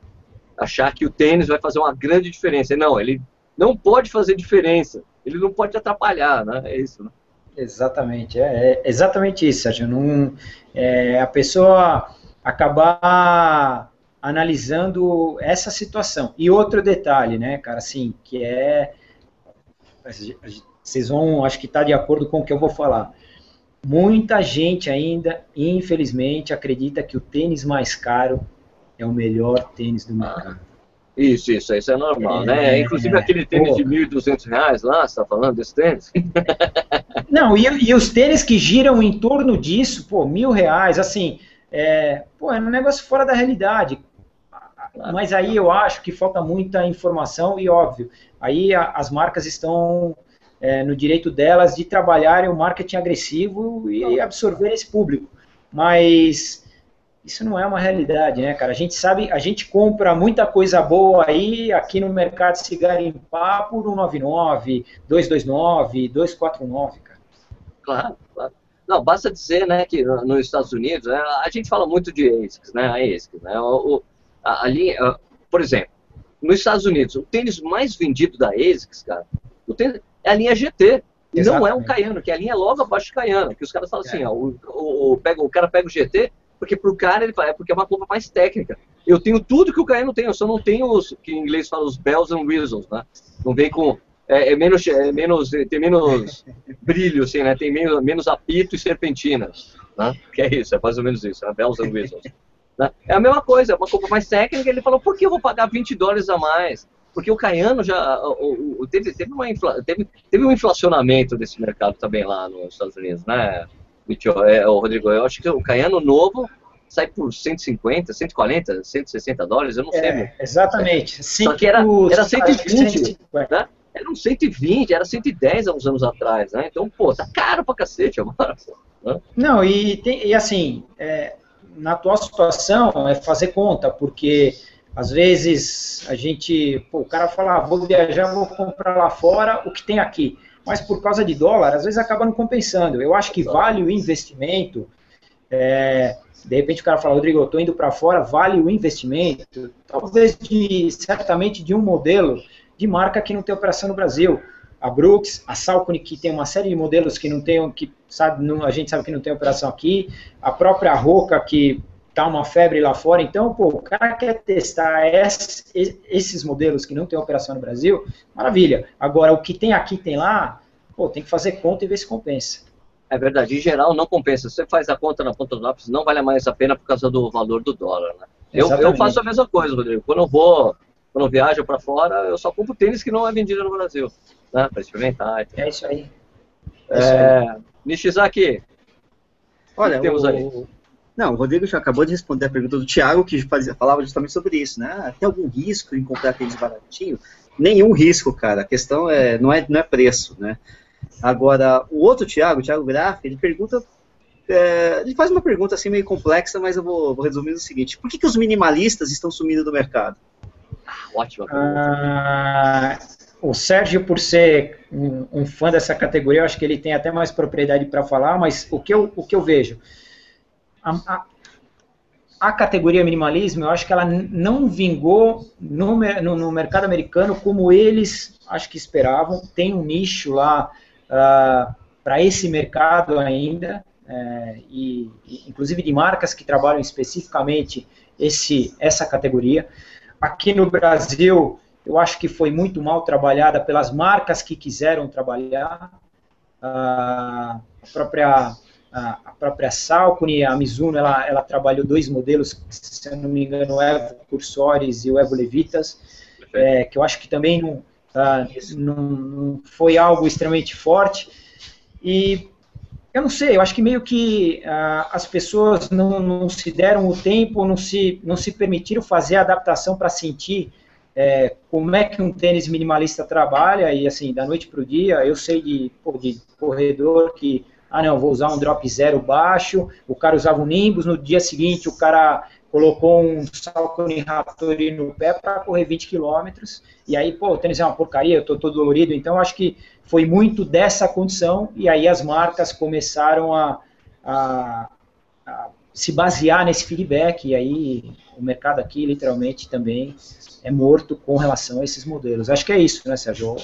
achar que o tênis vai fazer uma grande diferença. Não, ele não pode fazer diferença. Ele não pode atrapalhar, né? É isso, né? Exatamente, é, é exatamente isso, Sérgio. Não, é, a pessoa acabar analisando essa situação. E outro detalhe, né, cara, assim, que é. Vocês vão, acho que está de acordo com o que eu vou falar. Muita gente ainda, infelizmente, acredita que o tênis mais caro é o melhor tênis do mercado. Isso, isso, isso é normal, é, né? Inclusive aquele tênis pô. de 1.200 reais lá, você está falando desse tênis? Não, e, e, os tênis que giram em torno disso, pô, mil reais, assim, é, pô, é um negócio fora da realidade. Mas aí eu acho que falta muita informação e, óbvio, aí a, as marcas estão é, no direito delas de trabalharem o marketing agressivo e absorver esse público. Mas isso não é uma realidade, né, cara? A gente sabe, a gente compra muita coisa boa aí aqui no mercado se garimpar por 199, 229, 249, cara. Claro, claro. Não, basta dizer, né, que nos Estados Unidos, né, a gente fala muito de ASICS, né, a ASICS, né, o, a, a linha, por exemplo, nos Estados Unidos, o tênis mais vendido da ASICS, cara, o tênis, é a linha GT, e não é um Caiano, que é a linha logo abaixo do Caiano, que os caras falam assim, é. ó, o, o, o, pega, o cara pega o GT, porque pro cara ele fala, é porque é uma compra mais técnica. Eu tenho tudo que o Caiano tem, eu só não tenho os, que em inglês fala os bells and whistles, né? Não vem com é, é, menos, é menos, tem menos brilho, assim, né? Tem menos, menos apito e serpentinas, né? Que é isso, é mais ou menos isso, né? Bells and whistles. Né? É a mesma coisa, é uma compra mais técnica. Ele falou, por que eu vou pagar 20 dólares a mais? Porque o Caiano já o, o, teve, teve, uma infla, teve, teve um inflacionamento desse mercado também lá nos Estados Unidos, né? É, o Rodrigo, eu acho que o Caiano novo sai por 150, 140, 160 dólares, eu não sei. É, exatamente. Só que era, era 120, né? Era um 120, era 110 há uns anos atrás, né? Então, pô, tá caro pra cacete agora. Né? Não, e, tem, e assim, é, na atual situação é fazer conta, porque às vezes a gente, pô, o cara fala, ah, vou viajar, vou comprar lá fora o que tem aqui. Mas por causa de dólar, às vezes acaba não compensando. Eu acho que vale o investimento. É, de repente o cara fala, Rodrigo, eu estou indo para fora, vale o investimento? Talvez de, certamente de um modelo de marca que não tem operação no Brasil. A Brooks, a Salcone, que tem uma série de modelos que não tem, que sabe, não, a gente sabe que não tem operação aqui. A própria Roca, que tá uma febre lá fora. Então, pô, o cara quer testar esses modelos que não tem operação no Brasil, maravilha. Agora, o que tem aqui, tem lá, pô, tem que fazer conta e ver se compensa. É verdade, em geral não compensa. Você faz a conta na ponta do lápis, não vale mais a pena por causa do valor do dólar, né? Eu, eu, faço a mesma coisa, Rodrigo. Quando eu vou, quando eu viajo para fora, eu só compro tênis que não é vendido no Brasil, né? Para experimentar. É isso aí. É, é Nishizaki, Olha, temos o, aí? Não, o Rodrigo já acabou de responder a pergunta do Thiago, que fazia, falava justamente sobre isso, né? Tem algum risco em comprar tênis baratinho? Nenhum risco, cara. A questão é não é, não é preço, né? Agora, o outro Thiago, o Thiago Graff, ele pergunta. É, ele faz uma pergunta assim meio complexa, mas eu vou, vou resumir o seguinte: por que, que os minimalistas estão sumindo do mercado? Ótima pergunta. Ah, o Sérgio, por ser um, um, fã dessa categoria, eu acho que ele tem até mais propriedade para falar, mas o que eu, o que eu vejo? A, a, a, categoria minimalismo, eu acho que ela não vingou no, no, no mercado americano como eles acho que esperavam. Tem um nicho lá uh, ah, para esse mercado ainda, é, e, inclusive de marcas que trabalham especificamente esse, essa categoria. Aqui no Brasil, eu acho que foi muito mal trabalhada pelas marcas que quiseram trabalhar. Uh, a própria a, própria Salcone, a Mizuno, ela, ela trabalhou dois modelos, se eu não me engano, o Evo Cursores e o Evo Levitas, é, que eu acho que também não, Tá? Não, não foi algo extremamente forte. E eu não sei, eu acho que meio que as pessoas não, não, se deram o tempo, não se, não se permitiram fazer a adaptação para sentir é, como é que um tênis minimalista trabalha, e assim, da noite para o dia, eu sei de, pô, de corredor que, ah não, vou usar um drop zero baixo, o cara usava um Nimbus, no dia seguinte o cara colocou um Salcone Raptori no pé para correr 20 km, e aí, pô, o tênis é uma porcaria, eu tô todo dolorido, então acho que foi muito dessa condição, e aí as marcas começaram a, a, a se basear nesse feedback, e aí o mercado aqui, literalmente, também é morto com relação a esses modelos. Acho que é isso, né, Sérgio?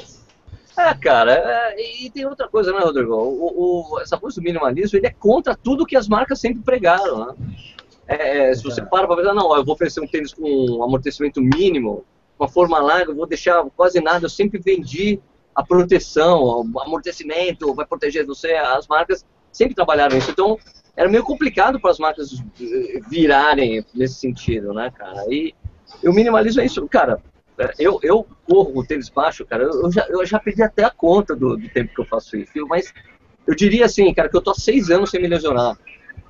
É, cara, é, e tem outra coisa, né, Rodrigo? O, o, essa coisa do minimalismo, ele é contra tudo que as marcas sempre pregaram, né? É, é se você para para pensar, não, eu vou oferecer um tênis com um amortecimento mínimo, uma forma larga, eu vou deixar quase nada, eu sempre vendi a proteção, o amortecimento, vai proteger você, as marcas sempre trabalharam isso, então era meio complicado para as marcas virarem nesse sentido, né, cara? E, e o minimalismo é isso, cara. Eu, eu corro o tênis baixo, cara. Eu já, eu já perdi até a conta do, do tempo que eu faço isso. Mas eu diria assim, cara, que eu tô há seis anos sem me lesionar.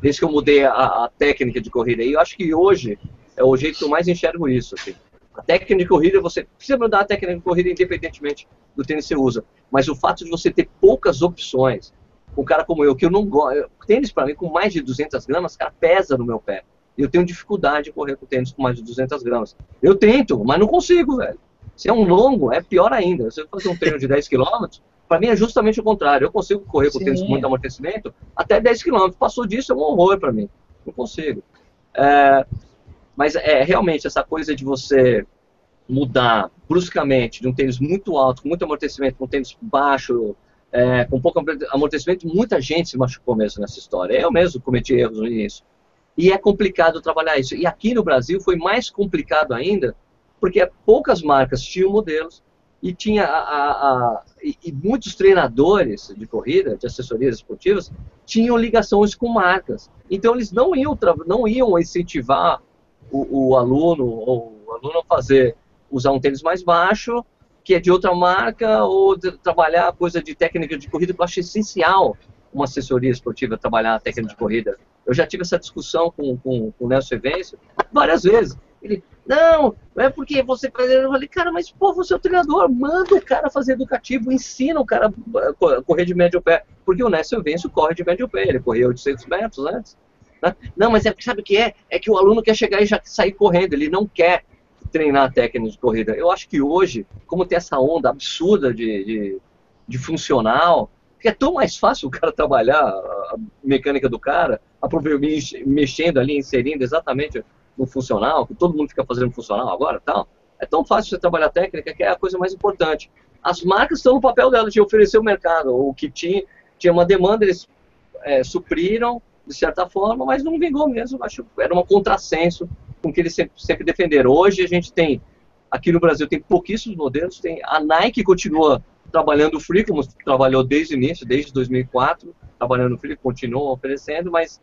Desde que eu mudei a, a técnica de corrida. E eu acho que hoje é o jeito que eu mais enxergo isso. Assim. A técnica de corrida, você precisa mudar a técnica de corrida independentemente do tênis que você usa. Mas o fato de você ter poucas opções, um cara como eu, que eu não gosto. Tênis para mim com mais de 200 gramas, cara, pesa no meu pé. Eu tenho dificuldade de correr com tênis com mais de 200 gramas. Eu tento, mas não consigo, velho. Se é um longo, é pior ainda. Se eu fazer um treino de 10 km, para mim é justamente o contrário. Eu consigo correr com Sim. tênis com muito amortecimento até 10 km. Passou disso é um horror para mim. Não consigo. É, mas é realmente essa coisa de você mudar bruscamente de um tênis muito alto, com muito amortecimento, com um tênis baixo, é, com pouco amortecimento, muita gente se machucou mesmo nessa história. Eu mesmo cometi erros início. E é complicado trabalhar isso. E aqui no Brasil foi mais complicado ainda, porque poucas marcas tinham modelos e tinha a, a, a e, muitos treinadores de corrida, de assessorias esportivas, tinham ligações com marcas. Então eles não iam não iam incentivar o, o aluno ou o aluno a fazer usar um tênis mais baixo, que é de outra marca, ou de, trabalhar coisa de técnica de corrida, que eu acho essencial uma assessoria esportiva trabalhar a técnica de corrida. Eu já tive essa discussão com, com, com o Nelson Evêncio várias vezes. Ele, não, não é porque você faz. Eu falei, cara, mas pô, você é o treinador, manda o cara fazer educativo, ensina o cara a correr de médio pé. Porque o Nelson Evêncio corre de médio pé, ele correu 800 metros antes. Né? Não, mas é, sabe o que é? É que o aluno quer chegar e já sair correndo, ele não quer treinar a técnica de corrida. Eu acho que hoje, como tem essa onda absurda de, de, de funcional, porque é tão mais fácil o cara trabalhar a mecânica do cara, mexendo ali, inserindo exatamente no funcional, que todo mundo fica fazendo funcional agora tal. É tão fácil você trabalhar técnica que é a coisa mais importante. As marcas estão no papel delas de oferecer o mercado. O que tinha, tinha uma demanda, eles é, supriram de certa forma, mas não vingou mesmo. Acho que era um contrassenso com que eles sempre, sempre defenderam. Hoje a gente tem, aqui no Brasil, tem pouquíssimos modelos. Tem a Nike continua trabalhando Free, como trabalhou desde o início, desde 2004, trabalhando Free, continua oferecendo, mas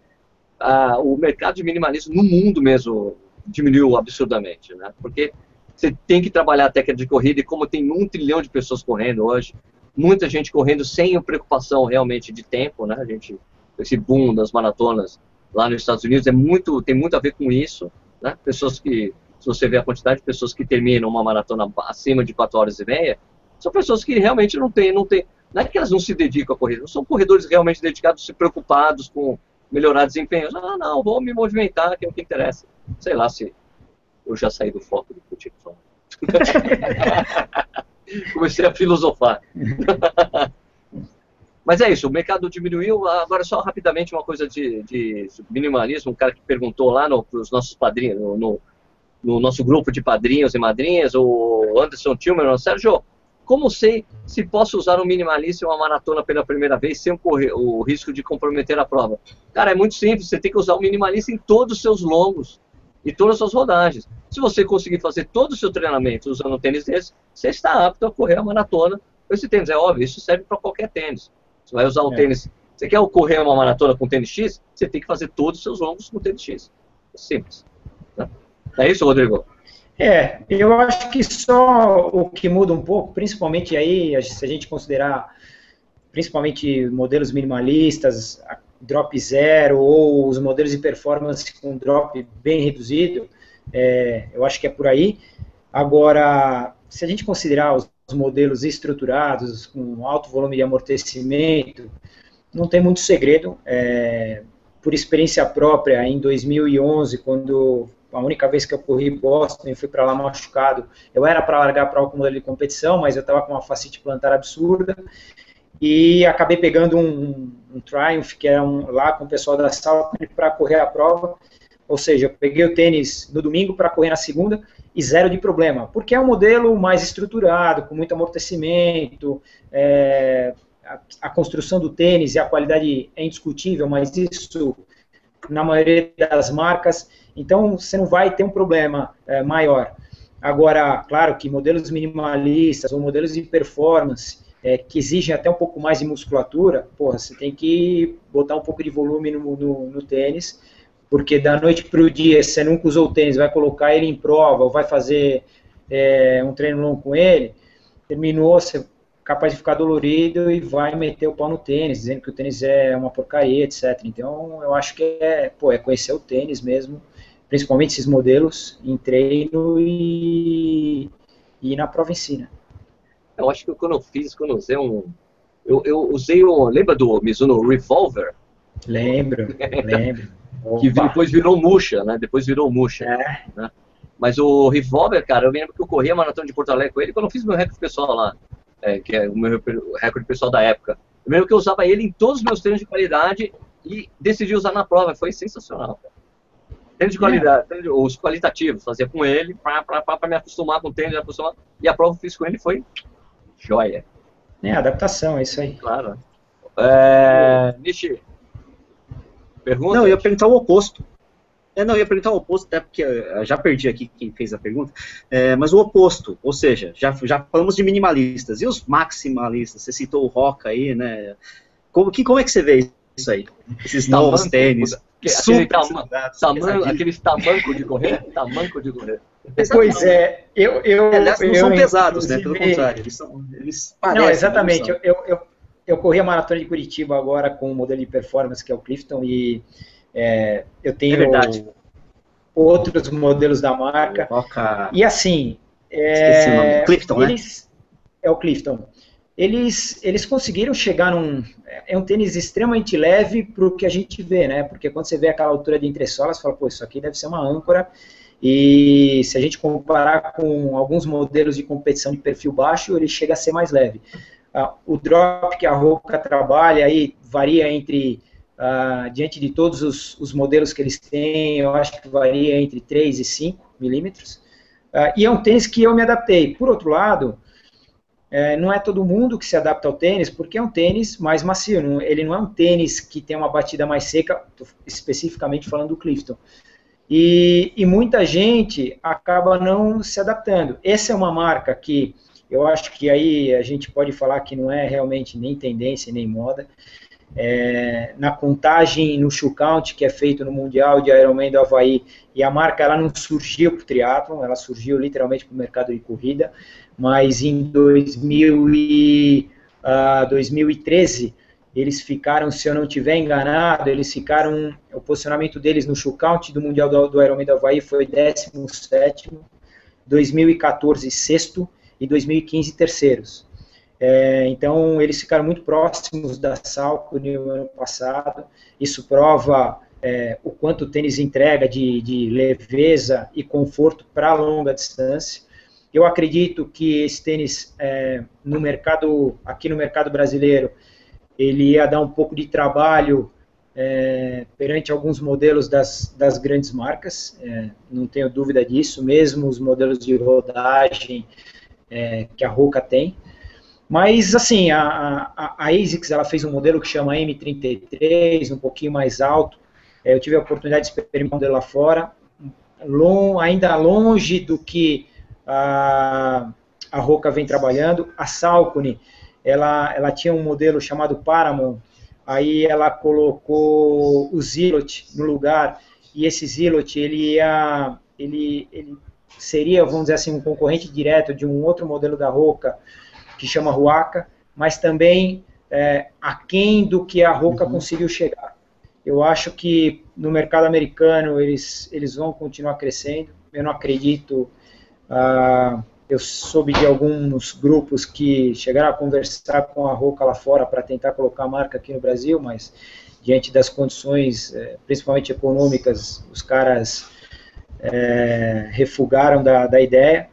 ah, o mercado de minimalismo no mundo mesmo diminuiu absurdamente, né? Porque você tem que trabalhar a técnica de corrida e como tem um trilhão de pessoas correndo hoje, muita gente correndo sem preocupação realmente de tempo, né? A gente, esse boom das maratonas lá nos Estados Unidos é muito, tem muito a ver com isso, né? Pessoas que, se você vê a quantidade de pessoas que terminam uma maratona acima de 4 horas e meia, são pessoas que realmente não têm, não tem, não é que elas não se dedicam à corrida, são corredores realmente dedicados, se preocupados com melhorar desempenho. Ah, não, vou me movimentar, que é o que interessa. Sei lá se eu já saí do foco do que eu. Comecei a filosofar. Mas é isso, o mercado diminuiu. Agora, só rapidamente uma coisa de, de minimalismo. Um cara que perguntou lá para os nossos padrinhos, no, no, no, nosso grupo de padrinhos e madrinhas, o Anderson Tilman, Sérgio, como sei se posso usar um minimalista em uma maratona pela primeira vez sem correr o risco de comprometer a prova? Cara, é muito simples. Você tem que usar o minimalista em todos os seus longos e todas as suas rodagens. Se você conseguir fazer todo o seu treinamento usando um tênis desse, você está apto a correr a maratona com esse tênis. É óbvio, isso serve para qualquer tênis. Você vai usar o é. tênis. Você quer correr uma maratona com tênis X? Você tem que fazer todos os seus longos com tênis X. É simples. Tá? É isso, Rodrigo? É, eu acho que só o que muda um pouco, principalmente aí, se a gente considerar principalmente modelos minimalistas, drop zero ou os modelos de performance com drop bem reduzido, é, eu acho que é por aí. Agora, se a gente considerar os, os modelos estruturados, com alto volume de amortecimento, não tem muito segredo. É, por experiência própria, em 2011, quando a única vez que eu corri Boston e fui para lá machucado, eu era para largar para algum modelo de competição, mas eu estava com uma facite plantar absurda e acabei pegando um, um Triumph, que era um, lá com o pessoal da sala para correr a prova. Ou seja, eu peguei o tênis no domingo para correr na segunda e zero de problema, porque é um modelo mais estruturado, com muito amortecimento, é, a, a, construção do tênis e a qualidade é indiscutível, mas isso na maioria das marcas, então você não vai ter um problema é, maior. Agora, claro que modelos minimalistas ou modelos de performance é, que exigem até um pouco mais de musculatura, porra, você tem que botar um pouco de volume no, no, no tênis, porque da noite para o dia, você nunca usou o tênis, vai colocar ele em prova ou vai fazer é, um treino longo com ele, terminou, você é capaz de ficar dolorido e vai meter o pau no tênis, dizendo que o tênis é uma porcaria, etc. Então, eu acho que é, pô, é conhecer o tênis mesmo, principalmente esses modelos em treino e, e na prova em si, né? Eu acho que quando eu fiz, quando eu usei um. Eu, eu usei um. Lembra do Mizuno Revolver? Lembro, lembro. que depois virou murcha, né? Depois virou murcha. É. Né? Mas o Revolver, cara, eu lembro que eu corri a maratona de Porto Alegre com ele quando eu fiz meu recorde pessoal lá, é, que é o meu recorde pessoal da época. Eu lembro que eu usava ele em todos os meus treinos de qualidade e decidi usar na prova. Foi sensacional. Tênis de é. qualidade, é. os qualitativos, fazia com ele para me acostumar com o tênis, acostumar, e a prova que fiz com ele foi Joia. É, adaptação, é isso aí. Claro. É, Nishi, pergunta? Não, eu ia perguntar o oposto. É, não, eu ia perguntar o oposto, até porque eu já perdi aqui quem fez a pergunta, é, mas o oposto, ou seja, já, já falamos de minimalistas, e os maximalistas? Você citou o Roca aí, né? Como, que, como é que você vê isso aí? Esses novos tênis, Aquele tamanho, aqueles tamancos de correr, tamanco de correr. Pois é, eu. eu Aliás, não eu, são pesados, né? Pelo contrário, eles são. Eles parecem, não, exatamente. Eu, eu, eu, corri a maratona de Curitiba agora com o um modelo de performance que é o Clifton e é, eu tenho é outros modelos da marca. Oca. E assim. É, Esqueci o nome. Clifton, eles, né? É o Clifton eles, eles conseguiram chegar num. É um tênis extremamente leve para o que a gente vê, né? Porque quando você vê aquela altura de entressola, você fala, pô, isso aqui deve ser uma âncora. E se a gente comparar com alguns modelos de competição de perfil baixo, ele chega a ser mais leve. Uh, o drop que a Roca trabalha aí varia entre, uh, diante de todos os, os, modelos que eles têm, eu acho que varia entre 3 e 5 milímetros. Uh, e é um tênis que eu me adaptei. Por outro lado, é, não é todo mundo que se adapta ao tênis, porque é um tênis mais macio. Não, ele não é um tênis que tem uma batida mais seca, especificamente falando do Clifton. E, e, muita gente acaba não se adaptando. Essa é uma marca que eu acho que aí a gente pode falar que não é realmente nem tendência nem moda. É, na contagem no shoe count que é feito no Mundial de Ironman do Havaí, e a marca ela não surgiu para o triatlon, ela surgiu literalmente para o mercado de corrida, mas em 2000 e, uh, 2013 eles ficaram, se eu não estiver enganado, eles ficaram, o posicionamento deles no shoe count do Mundial do, do Ironman do Havaí foi 17 2014 sexto e 2015 terceiros. É, então eles ficaram muito próximos da Salco no ano passado, isso prova é, o quanto o tênis entrega de, de leveza e conforto para longa distância. Eu acredito que esse tênis é, no mercado, aqui no mercado brasileiro, ele ia dar um pouco de trabalho é, perante alguns modelos das, das grandes marcas, é, não tenho dúvida disso, mesmo os modelos de rodagem é, que a Roca tem. Mas, assim, a, a, a ASICS ela fez um modelo que chama M33, um pouquinho mais alto. É, eu tive a oportunidade de experimentar um modelo lá fora, long, ainda longe do que a, a Roca vem trabalhando. A Salcone, ela, ela tinha um modelo chamado Paramount, aí ela colocou o Zilot no lugar, e esse Zilot, ele, ia, ele, ele seria, vamos dizer assim, um concorrente direto de um outro modelo da Roca, que chama Ruaca, mas também é, aquém do que a Roca uhum. conseguiu chegar. Eu acho que no mercado americano eles, eles vão continuar crescendo. Eu não acredito. Uh, eu soube de alguns grupos que chegaram a conversar com a Roca lá fora para tentar colocar a marca aqui no Brasil, mas diante das condições, eh, principalmente econômicas, os caras é, refugaram da, da ideia.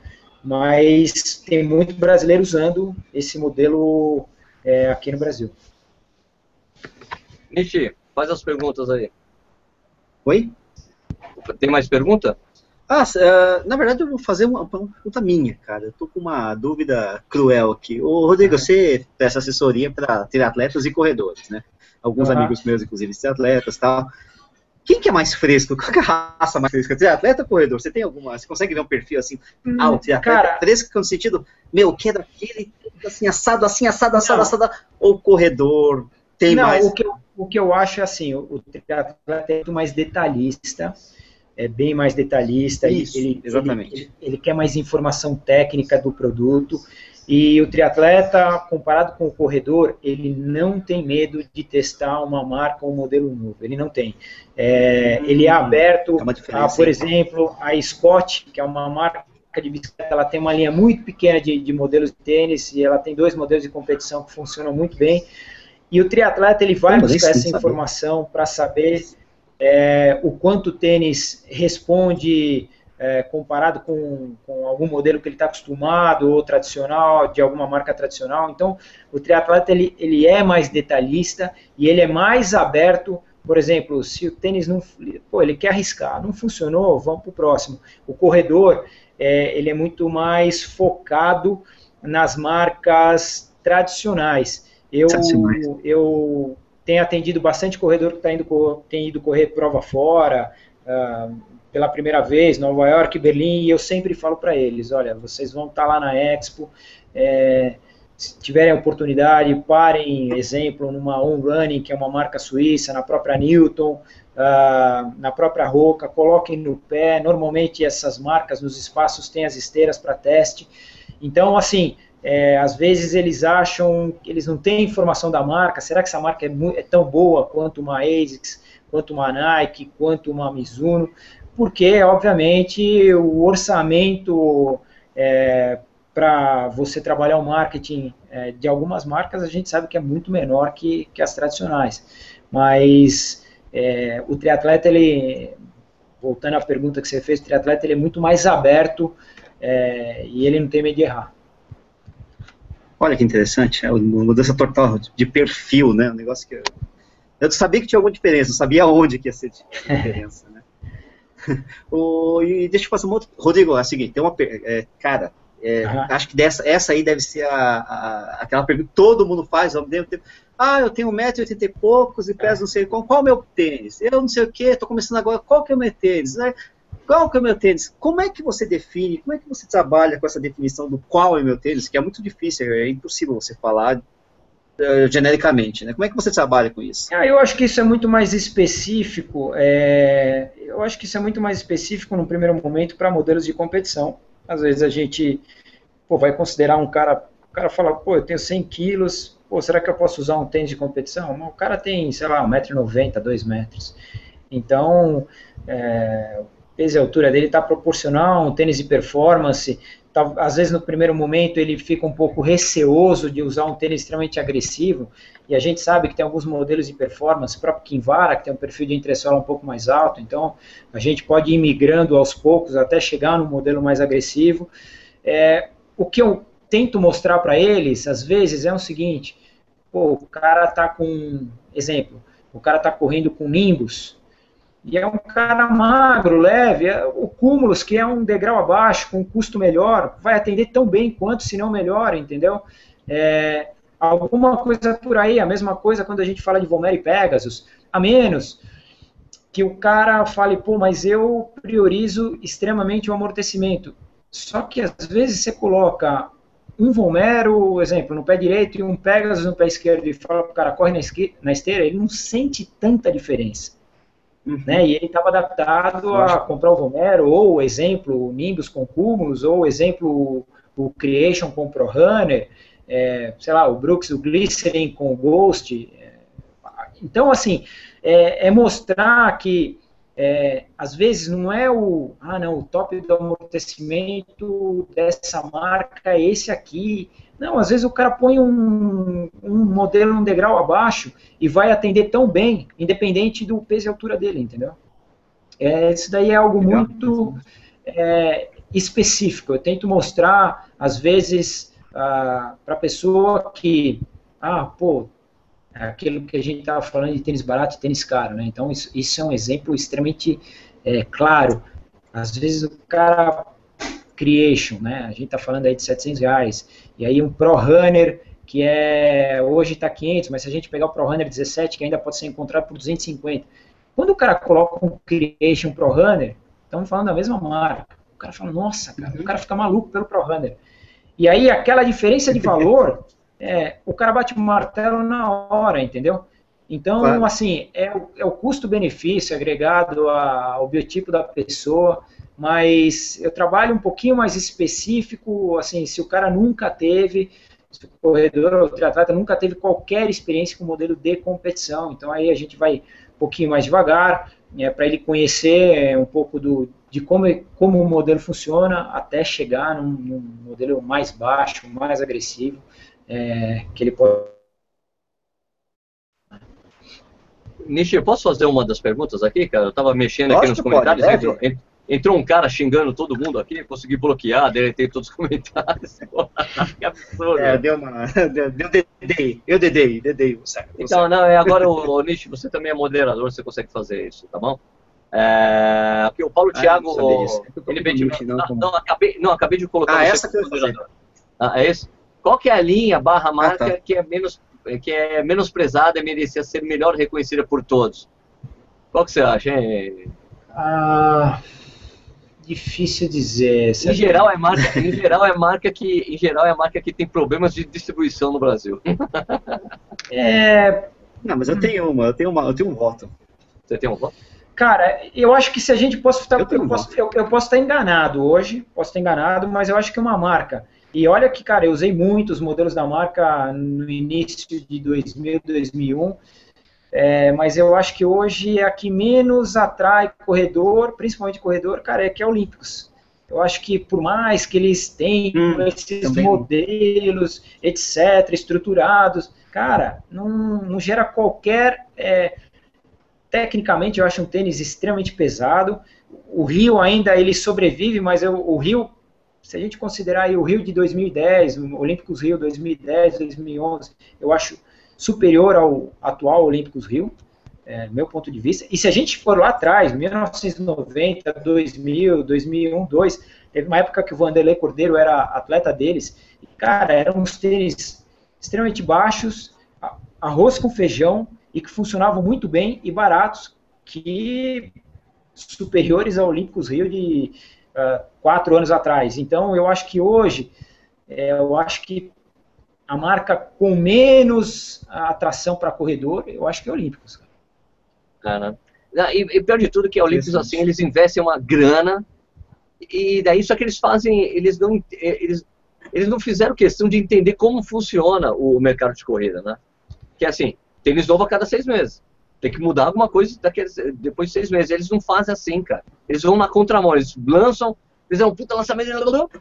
Mas tem muito brasileiro usando esse modelo é, aqui no Brasil. Nishi, faz as perguntas aí. Oi? Tem mais pergunta? Ah, uh, na verdade eu vou fazer uma, pergunta minha, cara. Eu tô com uma dúvida cruel aqui. Ô, Rodrigo, você presta assessoria para triatletas e corredores, né? Alguns uhum. amigos meus, inclusive, triatletas e tal. Quem que é mais fresco? Qual que é a raça mais fresca? Triatleta ou corredor? Você tem alguma? Você consegue ver um perfil assim? Hum, ah, o triatleta cara, fresco no sentido, meu, que é daquele assim, assado, assim, assado, assado, não. assado, ou corredor? Tem não, mais. O que, eu, o que eu acho é assim, o, o triatleta é muito mais detalhista, é bem mais detalhista, Isso, ele, exatamente. Ele, ele, ele, quer mais informação técnica do produto. E o triatleta, comparado com o corredor, ele não tem medo de testar uma marca ou um modelo novo. Ele não tem. É, ele é hum, aberto é a, por exemplo, a Scott, que é uma marca de bicicleta, ela tem uma linha muito pequena de, de modelos de tênis e ela tem dois modelos de competição que funcionam muito bem. E o triatleta ele vai buscar essa informação para saber é, o quanto o tênis responde é, comparado com, com, algum modelo que ele está acostumado ou tradicional, de alguma marca tradicional. Então, o triatleta ele, ele é mais detalhista e ele é mais aberto. Por exemplo, se o tênis não, pô, ele quer arriscar, não funcionou, vamos para o próximo. O corredor, é, ele é muito mais focado nas marcas tradicionais. Eu, eu tenho atendido bastante corredor que tá indo, tem ido correr prova fora, uh, pela primeira vez, Nova York, Berlim, e eu sempre falo para eles, olha, vocês vão estar tá lá na Expo, é, se tiverem oportunidade, parem, exemplo, numa On Running, que é uma marca suíça, na própria Newton, uh, na própria Roca, coloquem no pé, normalmente essas marcas nos espaços têm as esteiras para teste, então, assim, é, às vezes eles acham que eles não têm informação da marca, será que essa marca é, é tão boa quanto uma ASICS, quanto uma Nike, quanto uma Mizuno? Porque, obviamente, o orçamento é, para você trabalhar o marketing é, de algumas marcas, a gente sabe que é muito menor que, que as tradicionais. Mas é, o triatleta, ele, voltando à pergunta que você fez, o triatleta ele é muito mais aberto é, e ele não tem medo de errar. Olha que interessante, é uma mudança total de perfil, né? Um negócio que eu, eu sabia que tinha alguma diferença, eu sabia onde que ia ser diferença, né? o, e deixa eu fazer uma outra. Rodrigo, é o seguinte: tem uma. É, cara, é, uhum. acho que dessa, essa aí deve ser a, a, aquela pergunta que todo mundo faz ao mesmo tempo. Ah, eu tenho 1,80m e poucos e peso não sei qual. Qual é o meu tênis? Eu não sei o que, estou começando agora. Qual que é o meu tênis? Né? Qual que é o meu tênis? Como é que você define, como é que você trabalha com essa definição do qual é o meu tênis? Que é muito difícil, é impossível você falar uh, genericamente, né? Como é que você trabalha com isso? Ah, eu acho que isso é muito mais específico. É... Eu acho que isso é muito mais específico no primeiro momento para modelos de competição. Às vezes a gente pô, vai considerar um cara, o cara fala, pô, eu tenho 100 quilos, pô, será que eu posso usar um tênis de competição? o cara tem, sei lá, 1,90m, 2 metros. Então, é, peso e a altura dele está proporcional, um tênis de performance, Tá, às vezes no primeiro momento ele fica um pouco receoso de usar um tênis extremamente agressivo, e a gente sabe que tem alguns modelos de performance, o próprio Kinvara, que tem um perfil de entressola um pouco mais alto, então a gente pode ir migrando aos poucos até chegar no modelo mais agressivo. É, o que eu tento mostrar para eles, às vezes, é o seguinte, pô, o cara está com, exemplo, o cara está correndo com Nimbus, e é um cara magro, leve. É, o Cúmulos, que é um degrau abaixo, com um custo melhor, vai atender tão bem quanto, se não melhor, entendeu? É, alguma coisa por aí, a mesma coisa quando a gente fala de Vomero e Pegasus, a menos que o cara fale, pô, mas eu priorizo extremamente o amortecimento. Só que às vezes você coloca um Vomero, exemplo, no pé direito e um Pegasus no pé esquerdo e fala pro cara, corre na esteira, ele não sente tanta diferença. Uhum. Né? E ele estava adaptado a comprar o Vomero, ou exemplo, o Nimbus com Cumulus, ou exemplo, o Creation com ProRunner, é, sei lá, o Brooks, o Glycerin com o Ghost. É, então, assim, é, é mostrar que é, às vezes não é o, ah não, o top do amortecimento dessa marca é esse aqui. Não, às vezes o cara põe um, um modelo um degrau abaixo e vai atender tão bem, independente do peso e altura dele, entendeu? É, isso daí é algo Legal. muito é, específico. Eu tento mostrar, às vezes, ah, para a pessoa que, ah, pô, é aquilo que a gente estava falando de tênis barato e tênis caro, né? Então, isso, isso é um exemplo extremamente é, claro. Às vezes o cara creation, né? A gente está falando aí de 700 reais. E aí um Pro Runner que é hoje está 500, mas se a gente pegar o Pro Runner 17, que ainda pode ser encontrado por 250. Quando o cara coloca um Creation Pro Runner, estamos falando da mesma marca. O cara fala, nossa, cara, o cara fica maluco pelo Pro Runner. E aí aquela diferença de valor é, o cara bate o martelo na hora, entendeu? Então, claro. assim, é, é o custo-benefício agregado ao biotipo da pessoa, mas eu trabalho um pouquinho mais específico, assim, se o cara nunca teve, se o corredor ou o triatleta nunca teve qualquer experiência com modelo de competição, então aí a gente vai um pouquinho mais devagar, é, para ele conhecer um pouco do, de como, como o modelo funciona até chegar num, num modelo mais baixo, mais agressivo, é, que ele pode. Nishi, posso fazer uma das perguntas aqui, cara? Eu estava mexendo aqui nos comentários. Pode, entrou, entrou, um cara xingando todo mundo aqui, consegui bloquear, deletei todos os comentários. que absurdo. É, deu uma. Deu, deu dedei. Eu dedei, dedei. Você, então, não, é agora, o, o Nishi, você também é moderador, você consegue fazer isso, tá bom? É, aqui o Paulo ah, Thiago. Ele pediu. Não, não, não, acabei, não, acabei de colocar ah, essa que eu moderador. Ah, é esse? Qual que é a linha barra marca ah, tá. que é menos que é menosprezada e merecia ser melhor reconhecida por todos? Qual que você acha, hein? Ah, difícil dizer. Em geral é marca, em geral é marca que, em geral é marca que tem problemas de distribuição no Brasil. É. Não, mas eu tenho uma, eu tenho uma, eu tenho um voto. Você tem um voto? Cara, eu acho que se a gente possa estar, eu, eu, posso, eu, eu posso estar enganado hoje, posso estar enganado, mas eu acho que uma marca e olha que, cara, eu usei muitos modelos da marca no início de 2000, 2001, é, mas eu acho que hoje é a que menos atrai corredor, principalmente corredor, cara, é que é Olímpicos. Eu acho que por mais que eles tenham hum, esses também. modelos, etc., estruturados, cara, não, não gera qualquer. É, tecnicamente, eu acho um tênis extremamente pesado. O Rio ainda ele sobrevive, mas eu, o Rio se a gente considerar o Rio de 2010, o Olímpicos Rio 2010, 2011, eu acho superior ao atual Olímpicos Rio, é, meu ponto de vista. E se a gente for lá atrás, 1990, 2000, 2001, 2002, teve uma época que o Vanderlei Cordeiro era atleta deles, e, cara, eram uns tênis extremamente baixos, arroz com feijão, e que funcionavam muito bem e baratos, que superiores ao Olímpicos Rio de uh, quatro anos atrás. Então, eu acho que hoje, é, eu acho que a marca com menos atração para corredor, eu acho que é Olímpicos. Cara. E, e pior de tudo que a Olímpicos, assim, eles investem uma grana e daí só que eles fazem, eles não, eles, eles não fizeram questão de entender como funciona o mercado de corrida, né? Que é assim, tênis novo a cada seis meses. Tem que mudar alguma coisa depois de seis meses. Eles não fazem assim, cara. Eles vão na contramão, eles lançam, fizeram um puta lançamento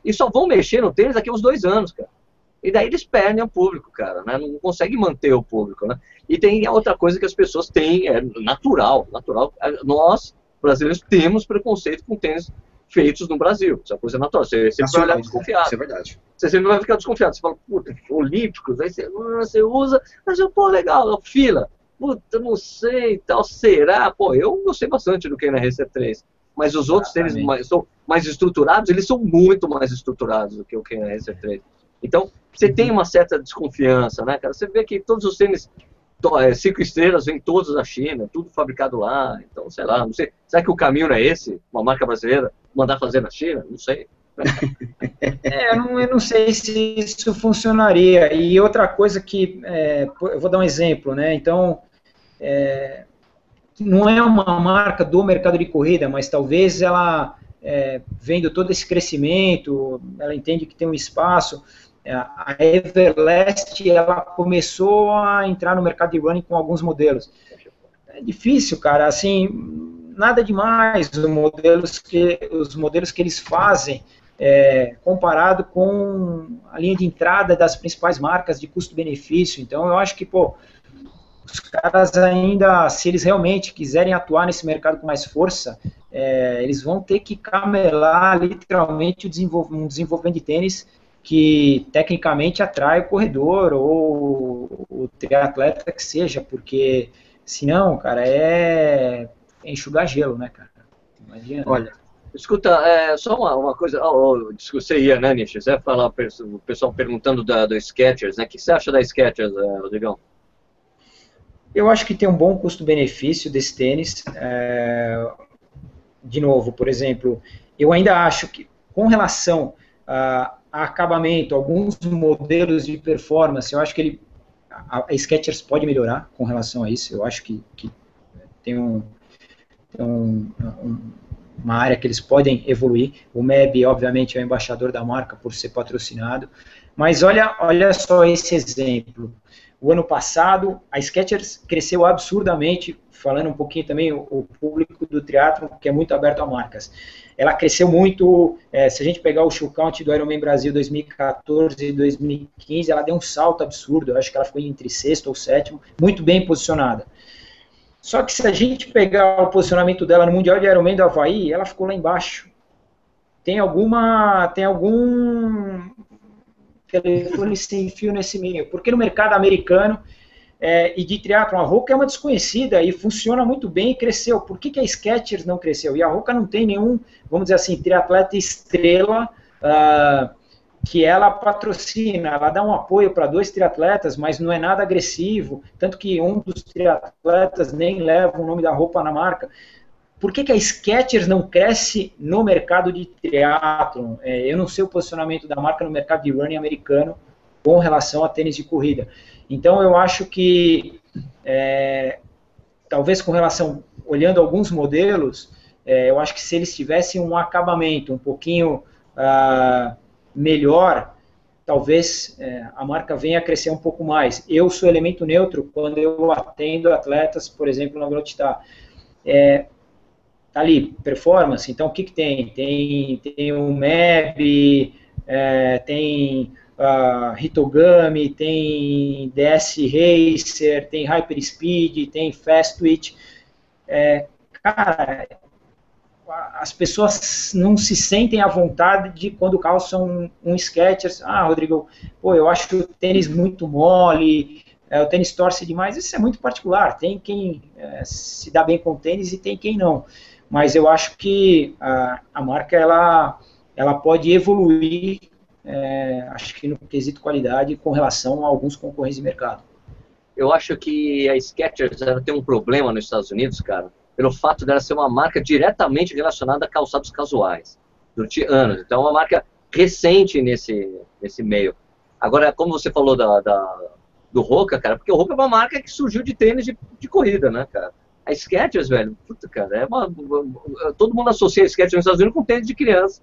e só vão mexer no tênis daqui uns dois anos, cara. E daí eles perdem o público, cara, né? Não conseguem manter o público, né? E tem outra coisa que as pessoas têm, é natural, natural. Nós, brasileiros, temos preconceito com tênis feitos no Brasil. Isso é uma coisa natural. Você sempre vai olhar desconfiado. Isso é verdade. Você sempre vai ficar desconfiado. Você fala, puta, olímpicos, aí você, você usa, mas eu, pô, legal, fila puta, não sei e tal, será? Pô, eu gostei bastante do Kena RC3. Mas os outros tênis mais, são mais estruturados, eles são muito mais estruturados do que o Kena RC3. Então, você tem uma certa desconfiança, né, cara? Você vê que todos os tênis é, cinco estrelas vêm todos da China, tudo fabricado lá. Então, sei lá, não sei. Será que o caminho não é esse? Uma marca brasileira mandar fazer na China? Não sei. É, eu não, eu não, sei se isso funcionaria. E outra coisa que, é, eu vou dar um exemplo, né? Então, é, não é uma marca do mercado de corrida, mas talvez ela, é, vendo todo esse crescimento, ela entende que tem um espaço. É, a Everlast, ela começou a entrar no mercado de running com alguns modelos. é difícil, cara. Assim, nada demais os modelos que, os modelos que eles fazem é, comparado com a linha de entrada das principais marcas de custo-benefício. Então, eu acho que, pô, os caras ainda, se eles realmente quiserem atuar nesse mercado com mais força, é, eles vão ter que camelar literalmente o um desenvolvimento de tênis que tecnicamente atrai o corredor ou o triatleta que seja, porque senão, cara, é, enxugar gelo, né, cara? Imagina. Olha, escuta, é, só uma, uma coisa, oh, oh, você ia, né, Nish? Você ia falar, o pessoal perguntando da, do Skechers, né? O que você acha da Skechers, é, Rodrigão? Eu acho que tem um bom custo-benefício desse tênis. É, de novo, por exemplo, eu ainda acho que, com relação a, acabamento, alguns modelos de performance, eu acho que ele, a, a Skechers pode melhorar com relação a isso. Eu acho que, que tem, um, tem um, um, uma área que eles podem evoluir. O MEB, obviamente, é o embaixador da marca por ser patrocinado. Mas olha, olha só esse exemplo. O ano passado, a Skechers cresceu absurdamente, falando um pouquinho também o, o público do triatlo que é muito aberto a marcas. Ela cresceu muito, é, se a gente pegar o show count do Ironman Brasil 2014 e 2015, ela deu um salto absurdo, eu acho que ela ficou entre sexto ou sétimo, muito bem posicionada. Só que se a gente pegar o posicionamento dela no Mundial de Ironman do Havaí, ela ficou lá embaixo. Tem alguma, tem algum telefone sem fio nesse meio, porque no mercado americano é, e de triatlon, a Roca é uma desconhecida e funciona muito bem e cresceu. Por que, que a Skechers não cresceu? E a Roca não tem nenhum, vamos dizer assim, triatleta estrela uh, que ela patrocina. Ela dá um apoio para dois triatletas, mas não é nada agressivo. Tanto que um dos triatletas nem leva o nome da roupa na marca por que, que a Skechers não cresce no mercado de triatlon? É, eu não sei o posicionamento da marca no mercado de running americano com relação a tênis de corrida. Então eu acho que é, talvez com relação, olhando alguns modelos, é, eu acho que se eles tivessem um acabamento um pouquinho uh, melhor, talvez é, a marca venha a crescer um pouco mais. Eu sou elemento neutro quando eu atendo atletas, por exemplo, na Velocitar. É, tá ali, performance, então o que, que tem? Tem, tem o MEB, é, tem uh, Hitogami, tem DS Racer, tem Hyperspeed, tem Fast Twitch. É, cara, as pessoas não se sentem à vontade de quando calçam um, um. Ah, Rodrigo, pô, eu acho o tênis muito mole, é, o tênis torce demais. Isso é muito particular. Tem quem é, se dá bem com o tênis e tem quem não mas eu acho que a, a marca ela, ela pode evoluir, é, acho que no quesito qualidade, com relação a alguns concorrentes de mercado. Eu acho que a Skechers tem um problema nos Estados Unidos, cara, pelo fato dela ser uma marca diretamente relacionada a calçados casuais, durante anos. Então, é uma marca recente nesse, nesse meio. Agora, como você falou da, da do Roca, cara, porque o Roca é uma marca que surgiu de tênis de, de corrida, né, cara? A Skechers, velho, puta, cara, é uma, todo mundo associa a Skechers nos Estados Unidos com tênis de criança,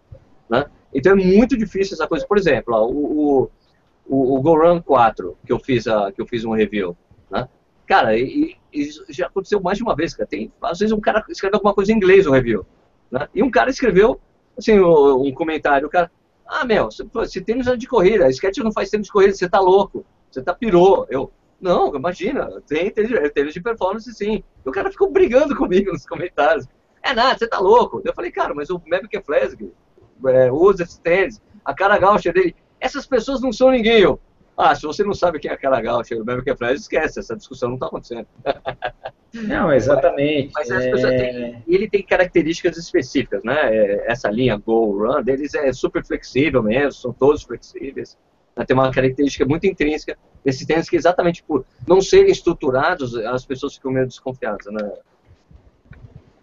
né? Então é muito difícil essa coisa. Por exemplo, ó, o, o, o Go Run 4, que eu fiz, a, que eu fiz um review, né? Cara, e, e já aconteceu mais de uma vez, cara. Tem, às vezes um cara escreve alguma coisa em inglês no review, né? E um cara escreveu, assim, um comentário, o cara, ah, meu, se tênis é de corrida, Skechers não faz tênis de corrida, você tá louco, você tá pirou. Eu, não, imagina, tem tênis de performance sim. E o cara ficou brigando comigo nos comentários. É nada, você tá louco. Eu falei, cara, mas o Mavic Flasg é, usa esse tênis, a cara gaúcha dele, essas pessoas não são ninguém. Eu, ah, se você não sabe quem é a cara gaúcha o Mavic Flasg, esquece, essa discussão não tá acontecendo. Não, exatamente. Mas, mas é... têm, ele tem características específicas, né? É, essa linha Go Run deles é super flexível mesmo, são todos flexíveis. Né? Tem uma característica muito intrínseca desses tênis que exatamente por não serem estruturados, as pessoas ficam meio desconfiadas, né?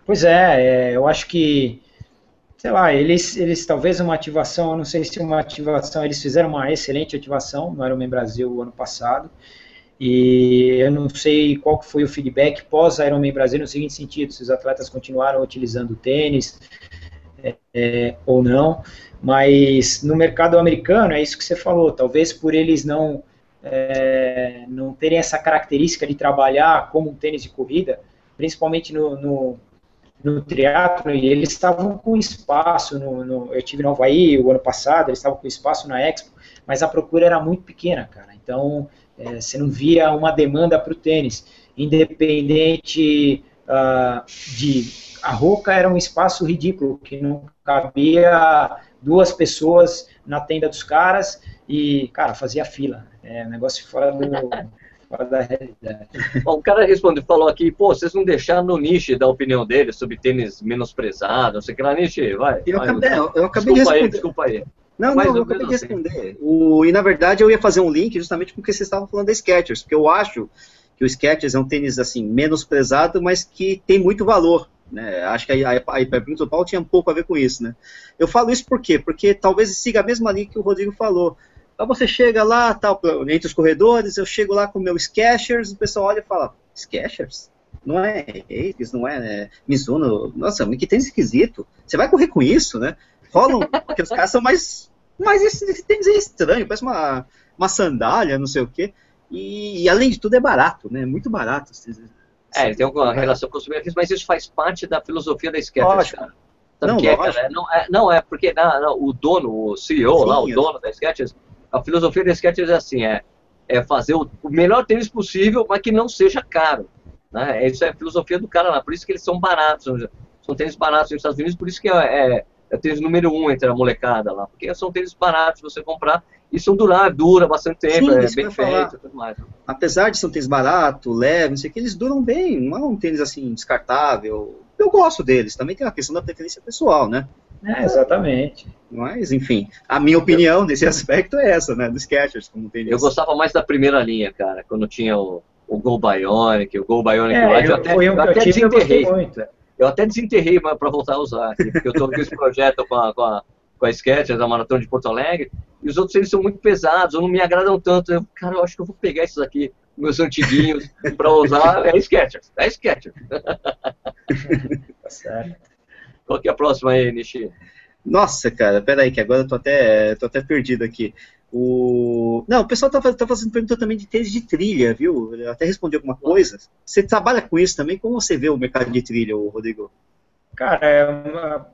Pois é, é, eu acho que, sei lá, eles, eles talvez uma ativação, eu não sei se uma ativação, eles fizeram uma excelente ativação no Ironman Brasil ano passado, e eu não sei qual foi o feedback pós Ironman Brasil no seguinte sentido, se os atletas continuaram utilizando tênis é, é, ou não, mas no mercado americano, é isso que você falou, talvez por eles não, é, não terem essa característica de trabalhar como um tênis de corrida, principalmente no, no triatlo, e eles estavam com espaço, no, no, eu tive no Havaí o ano passado, eles estavam com espaço na Expo, mas a procura era muito pequena, cara, então é, você não via uma demanda para o tênis, independente uh, de... A Roca era um espaço ridículo, que não cabia duas pessoas na tenda dos caras e, cara, fazia fila. É um negócio fora do, fora da realidade. Bom, o cara respondeu, falou aqui, pô, vocês não deixaram no Niche dar a opinião dele sobre tênis menosprezado, não sei o que lá, Niche, vai. Eu vai, acabei, eu, eu acabei desculpa de aí, desculpa aí. Não, Mas não, eu acabei de assim. responder. O, e na verdade eu ia fazer um link justamente porque vocês estavam falando da Skechers, porque eu acho que o Skechers é um tênis assim menosprezado, mas que tem muito valor. Né? Acho que a, a, a pergunta do Paulo tinha um pouco a ver com isso. Né? Eu falo isso por quê? Porque talvez siga a mesma linha que o Rodrigo falou. Então você chega lá, tal, entre os corredores, eu chego lá com o meu Skechers, o pessoal olha e fala, Skechers? Não é eles, não é, é Mizuno, nossa, mas que tênis esquisito. Você vai correr com isso, né? Rolam, porque os caras são mais, mais esse, esse tênis é estranho, parece uma, uma sandália, não sei o quê. E, e, além de tudo é barato, né? Muito barato. É, tem alguma relação com os benefícios, mas isso faz parte da filosofia da Skechers, cara. Não, que é, cara? Não, é, não, é porque na- na- o dono, o CEO lá, o Sim, dono da Skechers, a filosofia da Skechers é assim, é, é fazer o, o melhor tênis possível, mas que não seja caro. Né? Isso é a filosofia do cara lá, por isso que eles são baratos, são, são tênis baratos nos Estados Unidos, por isso que é, é, é o tênis número um entre a molecada lá, porque são tênis baratos você comprar e são durar, dura bastante tempo, Sim, é bem falar. feito e tudo mais. Apesar de ser um tênis barato, leve, não sei o que, eles duram bem. Não é um tênis assim descartável. Eu gosto deles. Também tem a questão da preferência pessoal, né? É, exatamente. Mas, enfim, a minha opinião nesse aspecto é essa, né? Do Skechers como tênis. Eu gostava mais da primeira linha, cara, quando tinha o, o Gol Bionic, o Gol Bionic É, Light, eu eu- até, foi um eu até desenterrei. muito. Eu até desenterrei para voltar a usar, aqui, porque eu estou com esse projeto com a, com a, com a Skechers, da Maratona de Porto Alegre, e os outros eles são muito pesados, ou não me agradam tanto. Eu, cara, eu acho que eu vou pegar esses aqui, meus antiguinhos, para usar. É Skechers, é Skechers. Tá certo. Qual que é a próxima aí, Nishi? Nossa, cara, peraí, que agora eu tô até, tô até perdido aqui. O... Não, o pessoal tá, tá fazendo pergunta também de tênis de trilha, viu? Eu até respondi alguma coisa. Você trabalha com isso também? Como você vê o mercado de trilha, Rodrigo? Cara, é uma-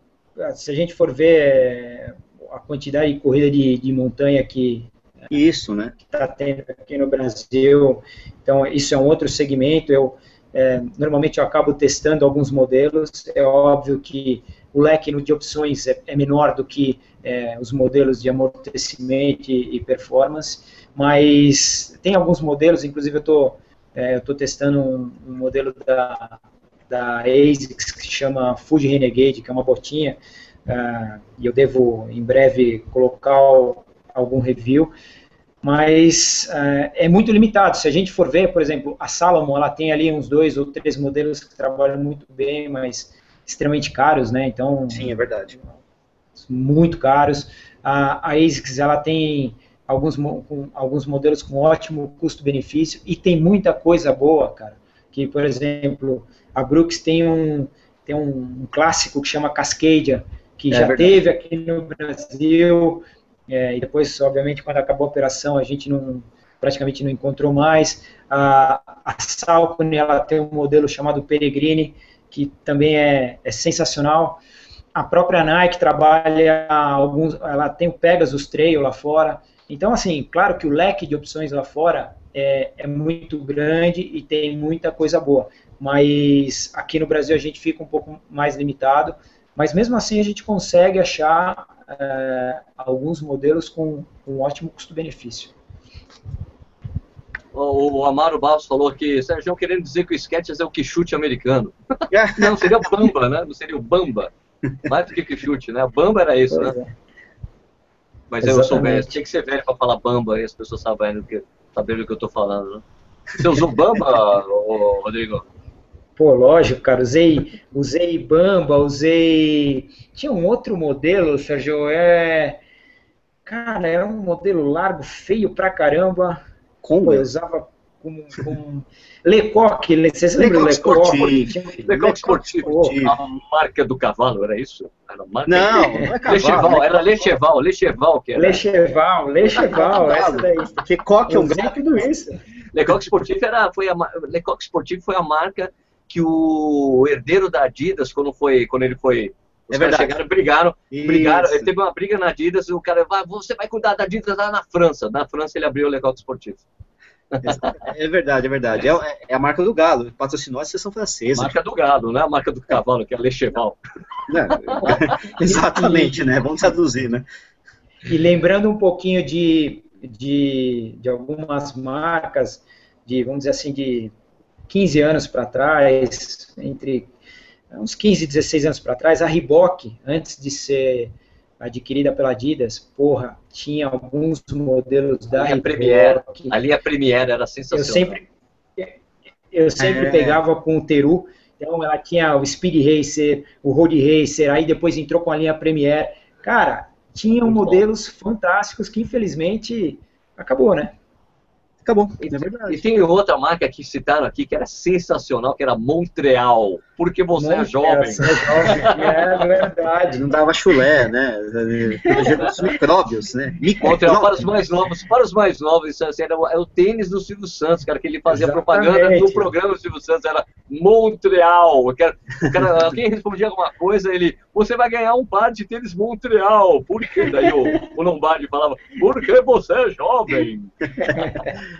se a gente for ver a quantidade de corrida de, de montanha que Isso, né? está tendo aqui no Brasil, então isso é um outro segmento. Eu é, normalmente eu acabo testando alguns modelos. É óbvio que o leque de opções é, é menor do que é, os modelos de amortecimento e, e performance, mas tem alguns modelos, inclusive eu estou eu tô testando um, um modelo da, da ASICS que chama Fuji Renegade, que é uma botinha, ah, e eu devo em breve colocar algum review, mas ah, é muito limitado. Se a gente for ver, por exemplo, a Salomon, ela tem ali uns dois ou três modelos que trabalham muito bem, mas extremamente caros, né? Então, Sim, é verdade. muito caros. A, a ASICS ela tem alguns, com, alguns modelos com ótimo custo-benefício e tem muita coisa boa, cara. Que, por exemplo, a Brooks tem um, tem um, um clássico que chama Cascadia, que É já verdade. teve aqui no Brasil, é, e depois, obviamente, quando acabou a operação, a gente não, praticamente não encontrou mais. A, a Salcone, ela tem um modelo chamado Peregrine, que também é, é sensacional. A própria Nike trabalha alguns, ela tem o Pegasus Trail lá fora. Então, assim, claro que o leque de opções lá fora é, é muito grande e tem muita coisa boa. Mas aqui no Brasil a gente fica um pouco mais limitado. Mas mesmo assim a gente consegue achar é, alguns modelos com um ótimo custo-benefício. O, o Amaro Barros falou aqui, Sérgio, querendo dizer que o Skechers é o quichute americano. Não, seria o Bamba, né? Não seria o Bamba. Mais do que quichute, né? Bamba era isso, né? Pois é. Mas eu sou velho, Exatamente. tem que ser velho pra falar Bamba e as pessoas sabendo que, sabendo o que eu tô falando, né? Você usou Bamba, Rodrigo? Pô, lógico, cara, usei, usei Bamba, usei. Tinha um outro modelo, Sérgio, é. Cara, era um modelo largo, feio pra caramba. Como? Pô, eu usava com. com... Lecoque, Le- vocês lembram do Lecoque Lecoque? Sportif. Tinha- Lecoq Sportivo, Sportivo. a marca do cavalo, era isso? Era a marca Não, não é Lecheval, cavalo. era Lecheval, Lecheval que era. Lecheval, Lecheval, essa daí. Porque coque é um gato. tudo isso. Lecoq Sportif era, foi a, mar- Lecoq Sportif foi a marca que o herdeiro da Adidas, quando, foi, quando ele foi os É verdade. chegaram, brigaram, Isso. brigaram. Ele teve uma briga na Adidas e o cara, vai, você vai cuidar da Adidas lá na França. Na França ele abriu o Legal Esportivo. É verdade, é verdade. É, é a marca do Galo, patrocinou a seleção francesa. Marca do gado, não é a marca do cavalo, que é a Lecheval. Né? Exatamente, né? Vamos traduzir, né? E lembrando um pouquinho de, de, de algumas marcas, de, vamos dizer assim, de 15 anos para trás, entre uns 15 e 16 anos para trás, a Reebok, antes de ser adquirida pela Adidas, porra, tinha alguns modelos da A linha Premiere. Reebok. A linha Premiere era Eu sensacional. sempre, eu sempre É. pegava com o Teru, então ela tinha o Speed Racer, o Road Racer, aí depois entrou com a linha Premiere. Cara, tinham Muito bom. modelos fantásticos que infelizmente acabou, né? Acabou, E, é verdade. e tem outra marca que citaram aqui que era sensacional, que era Montreal. Porque você é jovem. Você é jovem, é verdade. Não dava chulé, né? Os micróbios, né? Montreal para os Micróbios. mais novos, para os mais novos, isso assim, era o, é o tênis do Silvio Santos, cara, que ele fazia Exatamente. propaganda no programa do Silvio Santos, era Montreal. Cara, cara- alguém respondia alguma coisa, ele, você vai ganhar um par de tênis Montreal. Por quê? Daí o, o Lombardi falava, porque você é jovem.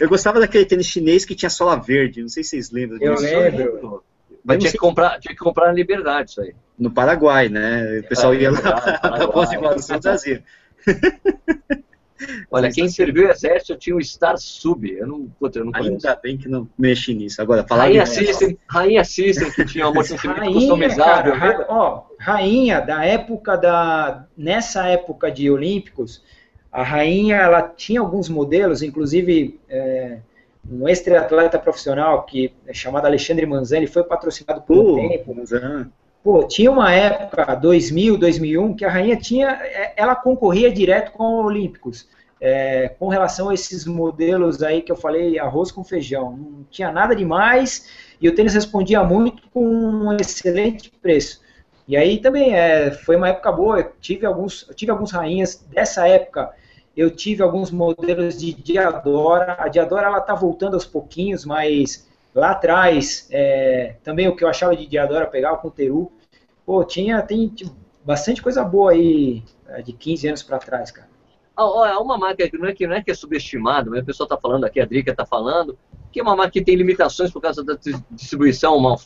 Eu gostava daquele tênis chinês que tinha sola verde, não sei se vocês lembram Eu disso. lembro. Mas tinha que, comprar, tinha que comprar na Liberdade isso aí. No Paraguai, né? O pessoal É, ia lá para pós de evolução trazia. Olha, quem serviu o exército tinha o Star Sub. Eu não, puta, eu não conheço. Ainda bem que não mexe nisso. Agora, falar Rainha System, Rainha System, que tinha um amortecimento customizável. cara, ra- ó, rainha da época da. Nessa época de Olímpicos, a rainha ela tinha alguns modelos, inclusive é, um ex-atleta profissional que é chamado Alexandre Manzani foi patrocinado por um Pô, tempo. mas, ah, Pô, tinha uma época, 2000, 2001, que a rainha tinha, é, ela concorria direto com os Olímpicos. É, com relação a esses modelos aí que eu falei, arroz com feijão, não tinha nada demais e o tênis respondia muito com um excelente preço. E aí também é, foi uma época boa. Eu tive alguns, eu tive alguns rainhas dessa época. Eu tive alguns modelos de Diadora. A Diadora ela tá voltando aos pouquinhos, mas lá atrás é, também o que eu achava de Diadora pegava com o Teru. Pô, tinha tem bastante coisa boa aí é, de 15 anos para trás, cara. É uma marca que não é que, não é, que é subestimada, o pessoal está falando aqui, a Drica está falando, que é uma marca que tem limitações por causa da dis- distribuição, mal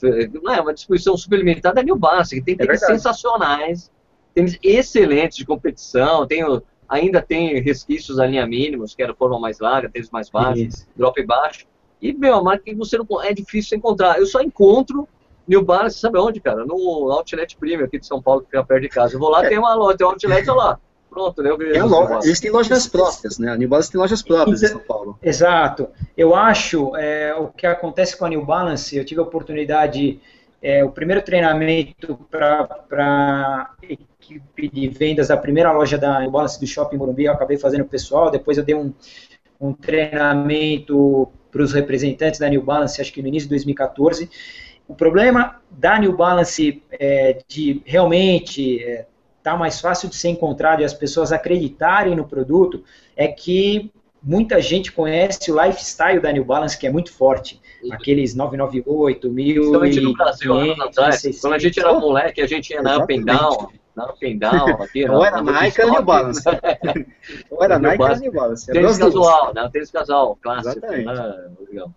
não é uma distribuição super limitada, é New Balance, que tem tênis verdade. sensacionais, tênis excelentes de competição, tem, o- ainda tem resquícios da linha mínimos, que era forma mais larga, tênis mais baixo, Isso. drop baixo, e, meu, a marca que você não, é difícil encontrar. Eu só encontro New Balance, sabe onde, cara? No Outlet Premium aqui de São Paulo, que fica perto de casa. Eu vou lá, É. tem uma loja, tem um Outlet, olha lá. Pronto, né? Esse loja- têm lojas próprias, né? A New Balance tem lojas próprias em Então- São Paulo. Exato. Eu acho é, o que acontece com a New Balance. Eu tive a oportunidade, é, o primeiro treinamento para equipe de vendas da primeira loja da New Balance do Shopping Morumbi. Eu acabei fazendo pessoal. Depois eu dei um, um treinamento para os representantes da New Balance, acho que no início de 2014. O problema da New Balance é, de realmente é, tá mais fácil de ser encontrado e as pessoas acreditarem no produto é que muita gente conhece o lifestyle da New Balance, que é muito forte. Aqueles 998, 1000 Principalmente no Brasil, atrás. Quando a gente era moleque, a gente ia na Up and. Down, na Up and Down, aqui, Ou era Nike ou. New Balance. Ou era New Nike ou Balance. New Balance. Era Tênis casual, né? Tênis casual, clássico. Exatamente. Né? Legal.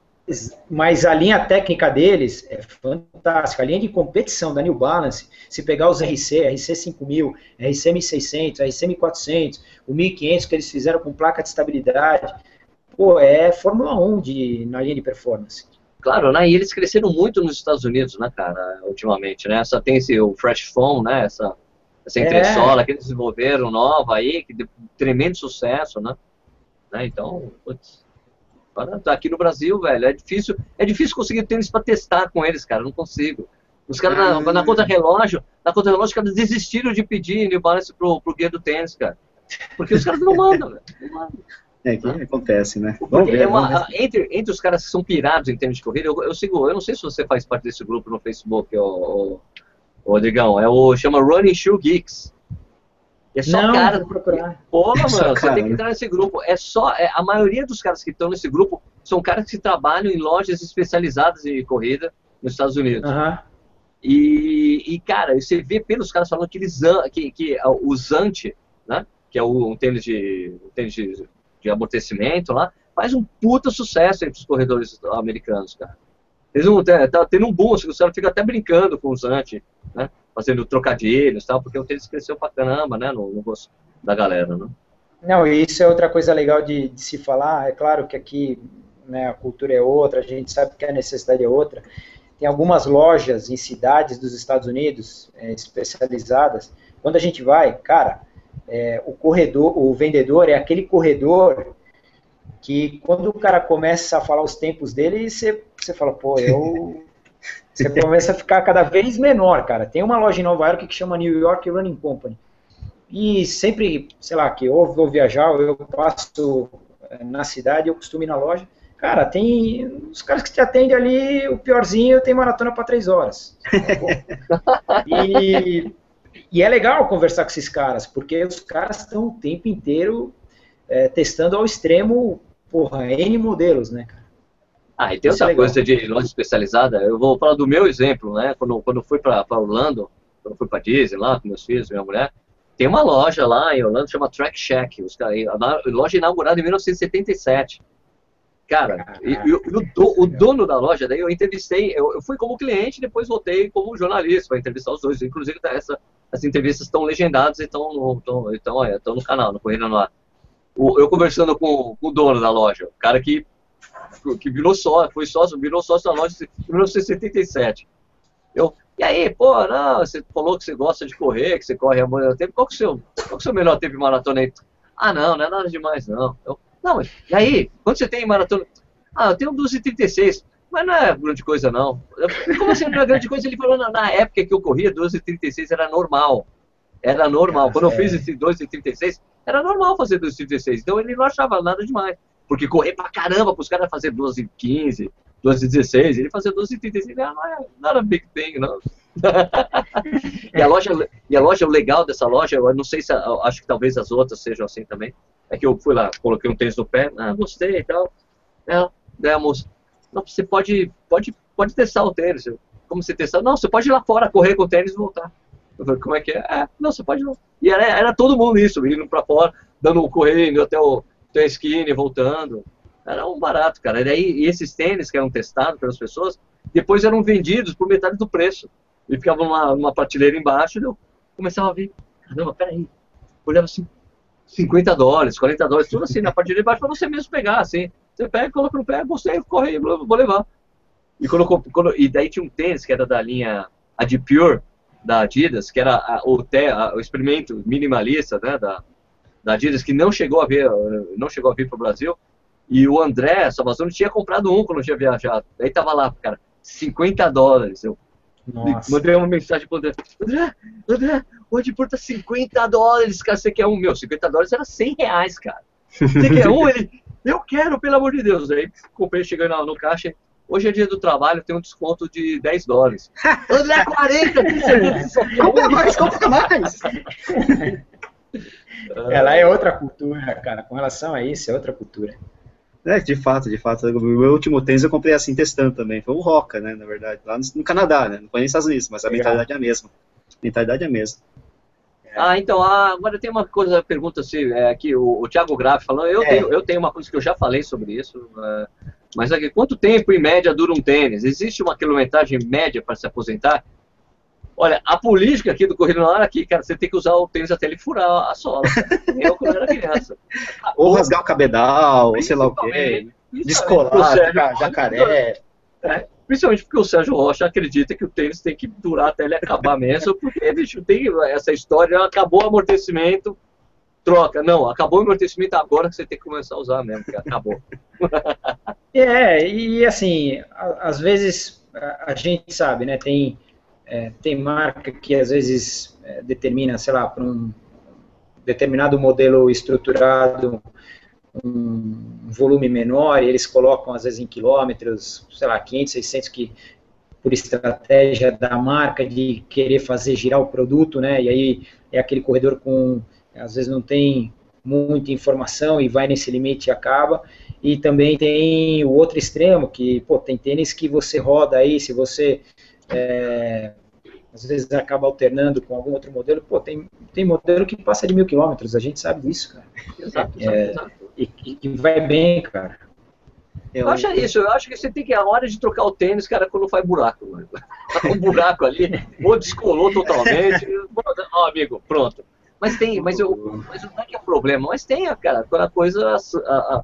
Mas a linha técnica deles é fantástica. A linha de competição da New Balance, se pegar os RC, RC 5000, RC 1600, RC 1400, o 1500 que eles fizeram com placa de estabilidade, pô, é Fórmula 1 de, na linha de performance. Claro, né? E eles cresceram muito nos Estados Unidos, né, cara, ultimamente, né? Essa, tem esse, o Fresh Phone, né? Essa, essa É. entressola que eles desenvolveram nova aí, que deu tremendo sucesso, né? Né, Então, putz. Tá aqui no Brasil, velho, é difícil, é difícil conseguir tênis pra testar com eles, cara, não consigo. Os caras na, Ah. na conta relógio, na conta relógio, os caras desistiram de pedir New Balance pro, pro guia do tênis, cara. Porque os caras não mandam, velho. Não mandam. É, que acontece, né? Vamos ver. é uma- vamos ver. entre, entre os caras que são pirados em tênis de corrida, eu, eu sigo, eu não sei se você faz parte desse grupo no Facebook, ô, ô, ô Rodrigão, é o, chama Running Shoe Geeks. E é só Não, cara, vou procurar. É mano, só você tem que né? entrar nesse grupo. É só, é, a maioria dos caras que estão nesse grupo são caras que trabalham em lojas especializadas em corrida, nos Estados Unidos. Aham. E, e, cara, você vê pelos caras falando que, eles, que, que a- o Zante, né? Que é o, um tênis, de, um tênis de, de amortecimento lá, faz um puta sucesso entre os corredores americanos, cara. Eles não, tá, tá tendo um boom, os caras ficam até brincando com o Zante, né? Fazendo trocadilhos tal, porque o tênis cresceu pra caramba, né? No, no gosto da galera, né? Não, isso é outra coisa legal de, de se falar. É claro que aqui né, a cultura é outra, a gente sabe que a necessidade é outra. Tem algumas lojas em cidades dos Estados Unidos é, especializadas. Quando a gente vai, cara, é, o corredor, o vendedor é aquele corredor que quando o cara começa a falar os tempos dele, você, você fala, pô, eu. Você começa a ficar cada vez menor, cara. Tem uma loja em Nova York que chama New York Running Company. E sempre, sei lá, que ou vou viajar, eu passo eh, na cidade, eu costumo ir na loja. Cara, tem os caras que te atendem ali, o piorzinho tem maratona para três horas. e, e é legal conversar com esses caras, porque os caras estão o tempo inteiro eh, testando ao extremo, porra, N modelos, né, cara? Ah, e tem é outra legal. coisa de loja especializada. Eu vou falar do meu exemplo, né? Quando, quando eu fui para Orlando, quando eu fui para Disney lá com meus filhos, minha mulher, tem uma loja lá em Orlando chama Track Shack. Os a loja inaugurada em 1977. Cara, e, e o, e o do- o dono da loja, daí eu entrevistei, eu, eu fui como cliente, depois voltei como jornalista para entrevistar os dois. Inclusive, tá essa, as entrevistas estão legendadas e estão no, tão, tão no canal, no Corrida no Ar. O- eu conversando com, com o dono da loja, o cara que que virou sócio, foi sócio, virou sócio da loja em 1977. Eu, e aí, pô, não, você falou que você gosta de correr, que você corre há muito tempo, qual que é o seu, qual que é o seu melhor tempo de maratona aí? Ah, não, não é nada demais, não. Eu, não, mas, e aí, quando você tem maratona? Ah, eu tenho 12,36, mas não é grande coisa, não. Eu, Como assim não é grande coisa? Ele falou, na, na época que eu corria, 12,36 era normal. Era normal. Quando eu fiz esse 2,36, era normal fazer 2,36. Então ele não achava nada demais. Porque correr pra caramba pros caras fazer 12 15, 12 16, ele fazia 12 36, não, não, é, não era big thing, não. e, a loja, e a loja, o legal dessa loja, eu não sei se, acho que talvez as outras sejam assim também, é que eu fui lá, coloquei um tênis no pé, ah, gostei e tal. É, daí a moça, não, você pode, pode, pode testar o tênis. Como você testar? Não, você pode ir lá fora, correr com o tênis e voltar. Eu falei, como é que é? É, não, você pode não. E era, era todo mundo isso, indo pra fora, dando um correndo até o, esquina e voltando. Era um barato, cara. E, daí, e esses tênis que eram testados pelas pessoas, depois eram vendidos por metade do preço. E ficavam numa, numa prateleira embaixo e eu começava a ver, caramba, peraí. Olhava assim, 50 dólares, 40 dólares, tudo assim, na prateleira embaixo para você mesmo pegar, assim. Você pega, coloca no pé, gostei, corre aí, vou levar. E, colocou, e daí tinha um tênis que era da linha Adipure, da Adidas, que era a, o, te, a, o experimento minimalista né, da, da Adidas, que não chegou a ver, não chegou a vir para o Brasil. E o André Salvazzoni tinha comprado um quando tinha viajado. Daí tava lá, cara, 50 dólares. Eu Nossa. mandei uma mensagem pro André. André, André, o Adipur tá 50 dólares, cara. Você quer um? Meu, 50 dólares era 100 reais, cara. Você quer um? Ele, eu quero, pelo amor de Deus. Aí comprei, cheguei no, no caixa. Hoje é dia do trabalho, tem um desconto de 10 dólares. André, 40! que você só quer um? Compra mais, compra mais! Ela é outra cultura, cara. Com relação a isso, é outra cultura. É, de fato, de fato. O meu último tênis eu comprei assim, testando também. Foi um Roca, né, na verdade. Lá no, no Canadá, né? Não foi nem nos Estados Unidos, mas a Legal. mentalidade é a mesma. A mentalidade é a mesma. Ah, então, ah, agora tem uma coisa, pergunta assim, é, aqui o, o Thiago Graff falando, eu, É. tenho, eu tenho uma coisa que eu já falei sobre isso, é, mas aqui, quanto tempo em média dura um tênis? Existe uma quilometragem média para se aposentar? Olha, a política aqui do Corrida na Hora aqui, cara, você tem que usar o tênis até ele furar a sola. Eu quando era criança. Ou rasgar o cabedal, ou sei lá o quê. Descolar, Sérgio jacaré. É, principalmente porque o Sérgio Rocha acredita que o tênis tem que durar até ele acabar mesmo, porque, bicho, tem essa história, acabou o amortecimento, troca. Não, acabou o amortecimento agora que você tem que começar a usar mesmo, que acabou. É, e assim, às vezes a, a gente sabe, né? Tem, é, tem marca que às vezes é, determina, sei lá, para um determinado modelo estruturado, um volume menor, e eles colocam às vezes em quilômetros, sei lá, 500, 600 que por estratégia da marca de querer fazer girar o produto, né? E aí é aquele corredor com às vezes não tem muita informação e vai nesse limite e acaba. e também tem o outro extremo, que, pô, tem tênis que você roda aí, se você é, às vezes acaba alternando com algum outro modelo, pô, tem, tem modelo que passa de mil quilômetros, a gente sabe disso, cara. Exato, é, exato. E que vai bem, cara. Eu acho isso, eu acho que você tem que, a hora de trocar o tênis, cara, quando faz buraco. Mano. um buraco ali, ou descolou totalmente. Ó, oh, amigo, pronto. Mas tem, mas, eu, mas não é que é problema, mas tem, cara, quando a coisa, a, a,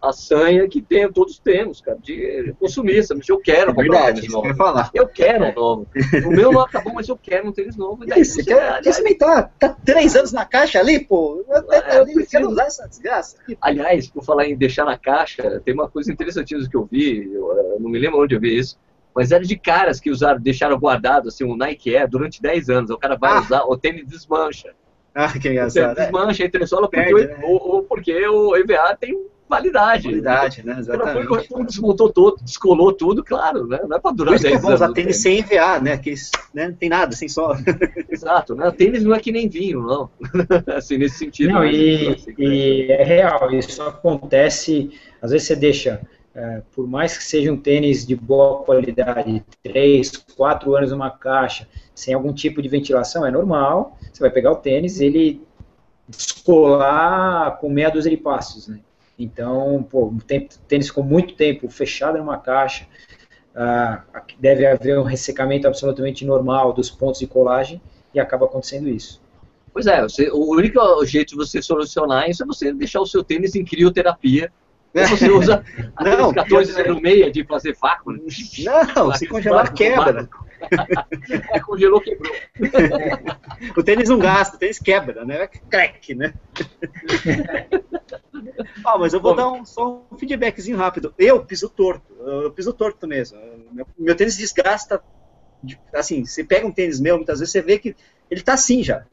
a sanha que tem, todos temos, cara, de consumista. Mas eu quero comprar Verdade, um tênis novo. Falar. Eu quero um novo. O meu não acabou, mas eu quero um tênis novo. E daí, você quer, tá, três anos na caixa ali, pô. Eu, é, eu, eu quero usar essa desgraça. Aliás, por falar em deixar na caixa, tem uma coisa interessantíssima que eu vi, eu, eu não me lembro onde eu vi isso, mas era de caras que usaram, deixaram guardado assim, um Nike Air durante 10 anos. O cara vai ah. usar, o tênis desmancha. Ah, que engraçado. Você desmancha, entra em solo porque, né? ou, ou porque o EVA tem validade. Validade, né? Exatamente. Foi, desmontou todo, descolou tudo, claro, né? Não é para durar 10 anos. usar tênis sem EVA, né? Que né? não tem nada, sem só. Exato, né? Tênis não é que nem vinho, não. assim, nesse sentido. Não, né? e, assim, e é real, isso acontece, às vezes você deixa. É, por mais que seja um tênis de boa qualidade, 3, 4 anos numa caixa, sem algum tipo de ventilação, é normal. Você vai pegar o tênis, ele descolar com meia dúzia de passos, né? Então, pô, tênis ficou muito tempo fechado numa caixa, ah, deve haver um ressecamento absolutamente normal dos pontos de colagem e acaba acontecendo isso. Pois é, você, o único jeito de você solucionar isso é você deixar o seu tênis em crioterapia. Ou você usa não, 14 no meio de fazer vácuo. Né? Não, se congelar quebra. é, congelou, quebrou. o tênis não gasta, o tênis quebra, né? Crack, né? ah, mas eu vou Bom, dar um, só um feedbackzinho rápido. Eu piso torto, eu piso torto mesmo. Meu, meu tênis desgasta. Assim, você pega um tênis meu, muitas vezes você vê que ele tá assim já.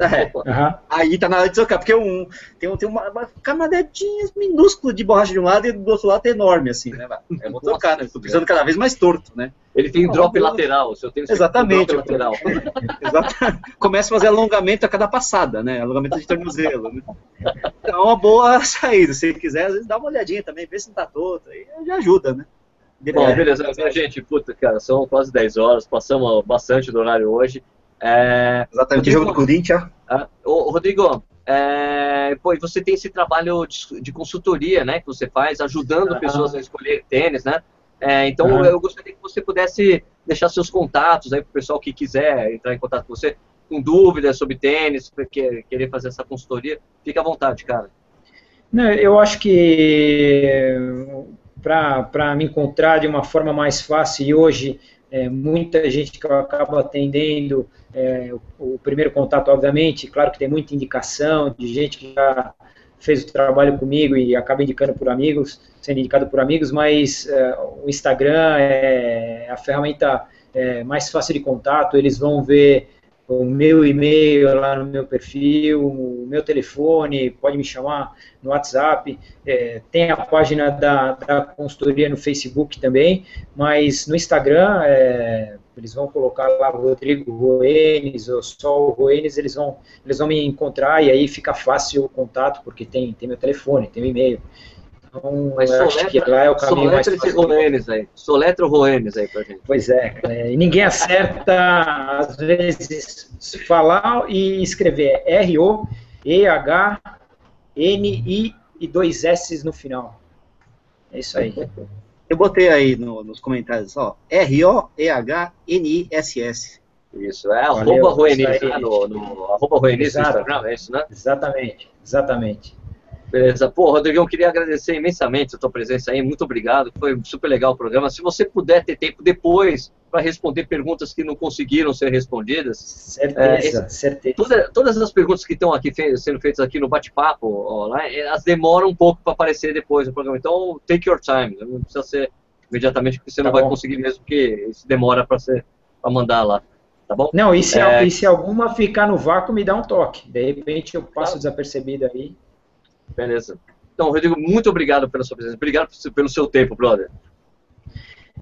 É. Uhum. Aí tá na hora de trocar, porque um, tem, tem uma, uma camadedinha minúscula de borracha de um lado e do outro lado é enorme, assim, né? Eu vou trocar, né? Tô precisando cada vez mais torto, né? Ele tem drop lateral, o seu tênis Exatamente. Drop lateral. Exatamente. Começa a fazer alongamento a cada passada, né? Alongamento de tornozelo, né? Então é uma boa saída. Se quiser, às vezes dá uma olhadinha também, vê se não tá torto, aí já ajuda, né? Bom, beleza. Gente, puta, cara, são quase 10 horas, passamos bastante do horário hoje. É, Exatamente, Rodrigo, jogo do Corinthians. Ah, ô, Rodrigo, é, pô, você tem esse trabalho de, de, consultoria, né, que você faz, ajudando pessoas a escolher tênis, né? É, então, eu gostaria que você pudesse deixar seus contatos aí para o pessoal que quiser entrar em contato com você, com dúvidas sobre tênis, quer, querer fazer essa consultoria, fica à vontade, cara. Não, eu acho que para me encontrar de uma forma mais fácil e hoje é, muita gente que eu acabo atendendo, é, o, o, primeiro contato, obviamente, claro que tem muita indicação de gente que já fez o trabalho comigo e acaba indicando por amigos, sendo indicado por amigos, mas é, o Instagram é a ferramenta é, mais fácil de contato, eles vão ver o meu e-mail lá no meu perfil, o meu telefone, pode me chamar no WhatsApp, é, tem a página da, da consultoria no Facebook também, mas no Instagram é, eles vão colocar lá Rodrigo Roenes ou só o Roenes, eles vão, eles vão me encontrar e aí fica fácil o contato, porque tem, tem meu telefone, tem meu e-mail. Então, Mas acho soletra, que lá é o caminho mais fácil. Roenes aí. Soletra o Roenes aí pra gente. Pois é, é, e ninguém acerta, às vezes, falar e escrever R-O-E-H-N-I e dois S no final. É isso aí. Eu botei aí no, nos comentários, ó, R-O-E-H-N-I-S-S. Isso, é arroba Roenis, né, no, no, arroba Roenis no Instagram, é isso, né? Exatamente, exatamente. Beleza. Pô, Rodrigão, queria agradecer imensamente a tua presença aí. Muito obrigado. Foi super legal o programa. Se você puder ter tempo depois para responder perguntas que não conseguiram ser respondidas. Certeza, é, certeza. Toda, todas as perguntas que estão aqui sendo feitas aqui no bate-papo, elas demoram um pouco para aparecer depois no programa. Então, take your time. Não precisa ser imediatamente, porque você tá não bom. vai conseguir mesmo, porque isso demora para mandar lá. Tá bom? Não, e se, é... e se alguma ficar no vácuo, me dá um toque. De repente eu passo tá. desapercebido aí. Beleza. Então, Rodrigo, muito obrigado pela sua presença. Obrigado pelo seu tempo, brother.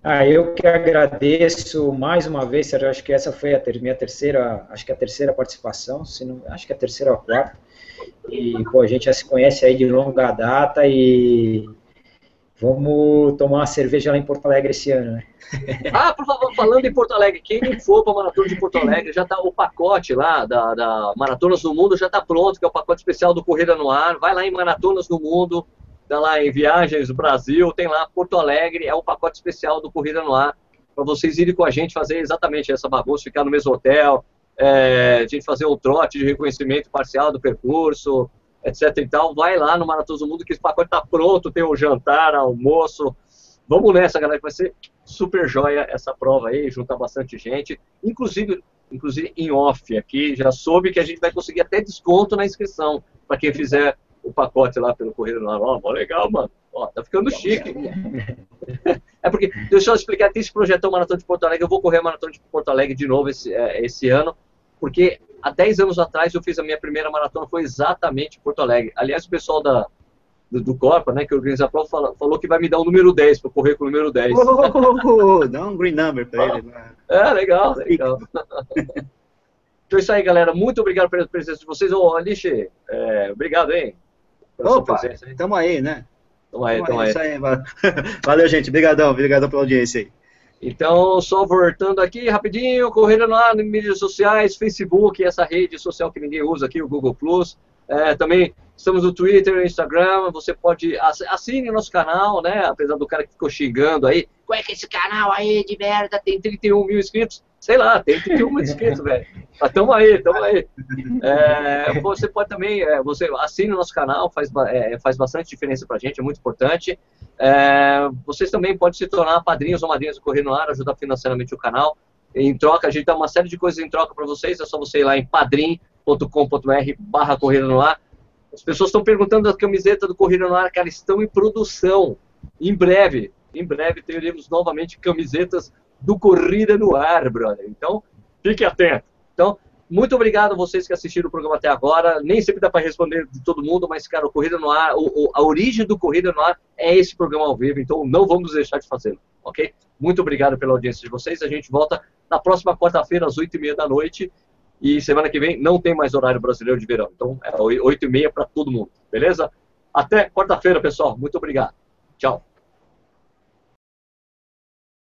Ah, eu que agradeço mais uma vez, Sérgio, acho que essa foi a ter, minha terceira, acho que a terceira participação, se não, acho que a terceira ou a quarta. E, pô, a gente já se conhece aí de longa data e, Vamos tomar uma cerveja lá em Porto Alegre esse ano, né? Ah, por favor, falando em Porto Alegre, quem for para a Maratona de Porto Alegre, já está o pacote lá da, da Maratonas do Mundo, já está pronto, que é o pacote especial do Corrida no Ar. Vai lá em Maratonas do Mundo, dá lá em Viagens do Brasil, tem lá Porto Alegre, é o pacote especial do Corrida no Ar, para vocês irem com a gente fazer exatamente essa bagunça, ficar no mesmo hotel, é, a gente fazer um trote de reconhecimento parcial do percurso, etc e tal, vai lá no Maratona do Mundo que esse pacote está pronto, tem o jantar, almoço. Vamos nessa, galera, que vai ser super joia essa prova aí, juntar bastante gente, inclusive, inclusive em off aqui, já soube que a gente vai conseguir até desconto na inscrição para quem fizer o pacote lá pelo Correio lá. Ó, legal, mano. Ó, tá ficando chique. é porque, deixa eu explicar, tem esse projetão Maratona de Porto Alegre, eu vou correr a Maratona de Porto Alegre de novo esse, é, esse ano, porque há 10 anos atrás eu fiz a minha primeira maratona, foi exatamente em Porto Alegre. Aliás, o pessoal da, do, do Corpa, né, que organiza a prova, falou, falou, que vai me dar o um número 10 para correr com o número 10. Oh, dá um green number para ele. É, legal, legal. então é isso aí, galera. Muito obrigado pela presença de vocês. Ô, Alice, é, obrigado, hein? Opa, tamo aí, né? Tamo aí, tamo aí. aí. Valeu, gente. Obrigadão, obrigadão pela audiência aí. Então, só voltando aqui rapidinho, correndo lá nas mídias sociais, Facebook, essa rede social que ninguém usa aqui, o Google Plus. É, também estamos no Twitter, no Instagram. Você pode assine nosso canal, né? Apesar do cara que ficou xingando aí, qual é que é esse canal aí de merda? Tem 31 mil inscritos. Sei lá, tem 31 mil inscritos, velho. Mas tamo aí, tamo aí. É, você pode também, é, você assine o nosso canal, faz, é, faz bastante diferença pra gente, é muito importante. É, vocês também podem se tornar padrinhos ou madrinhas do Correio no Ar, ajudar financeiramente o canal. Em troca, a gente dá uma série de coisas em troca para vocês, é só você ir lá em padrim.com.br barra Corrida no Ar. As pessoas estão perguntando da camiseta do Corrida no Ar, cara, estão em produção. Em breve, em breve teremos novamente camisetas do Corrida no Ar, brother. Então, fique atento. Então, muito obrigado a vocês que assistiram o programa até agora. Nem sempre dá para responder de todo mundo, mas, cara, o Corrida no Ar, o, a origem do Corrida no Ar é esse programa ao vivo, então não vamos deixar de fazê-lo, ok? Muito obrigado pela audiência de vocês. A gente volta na próxima quarta-feira, às 8h30 da noite. E semana que vem não tem mais horário brasileiro de verão. Então, é 8h30 para todo mundo, beleza? Até quarta-feira, pessoal. Muito obrigado. Tchau.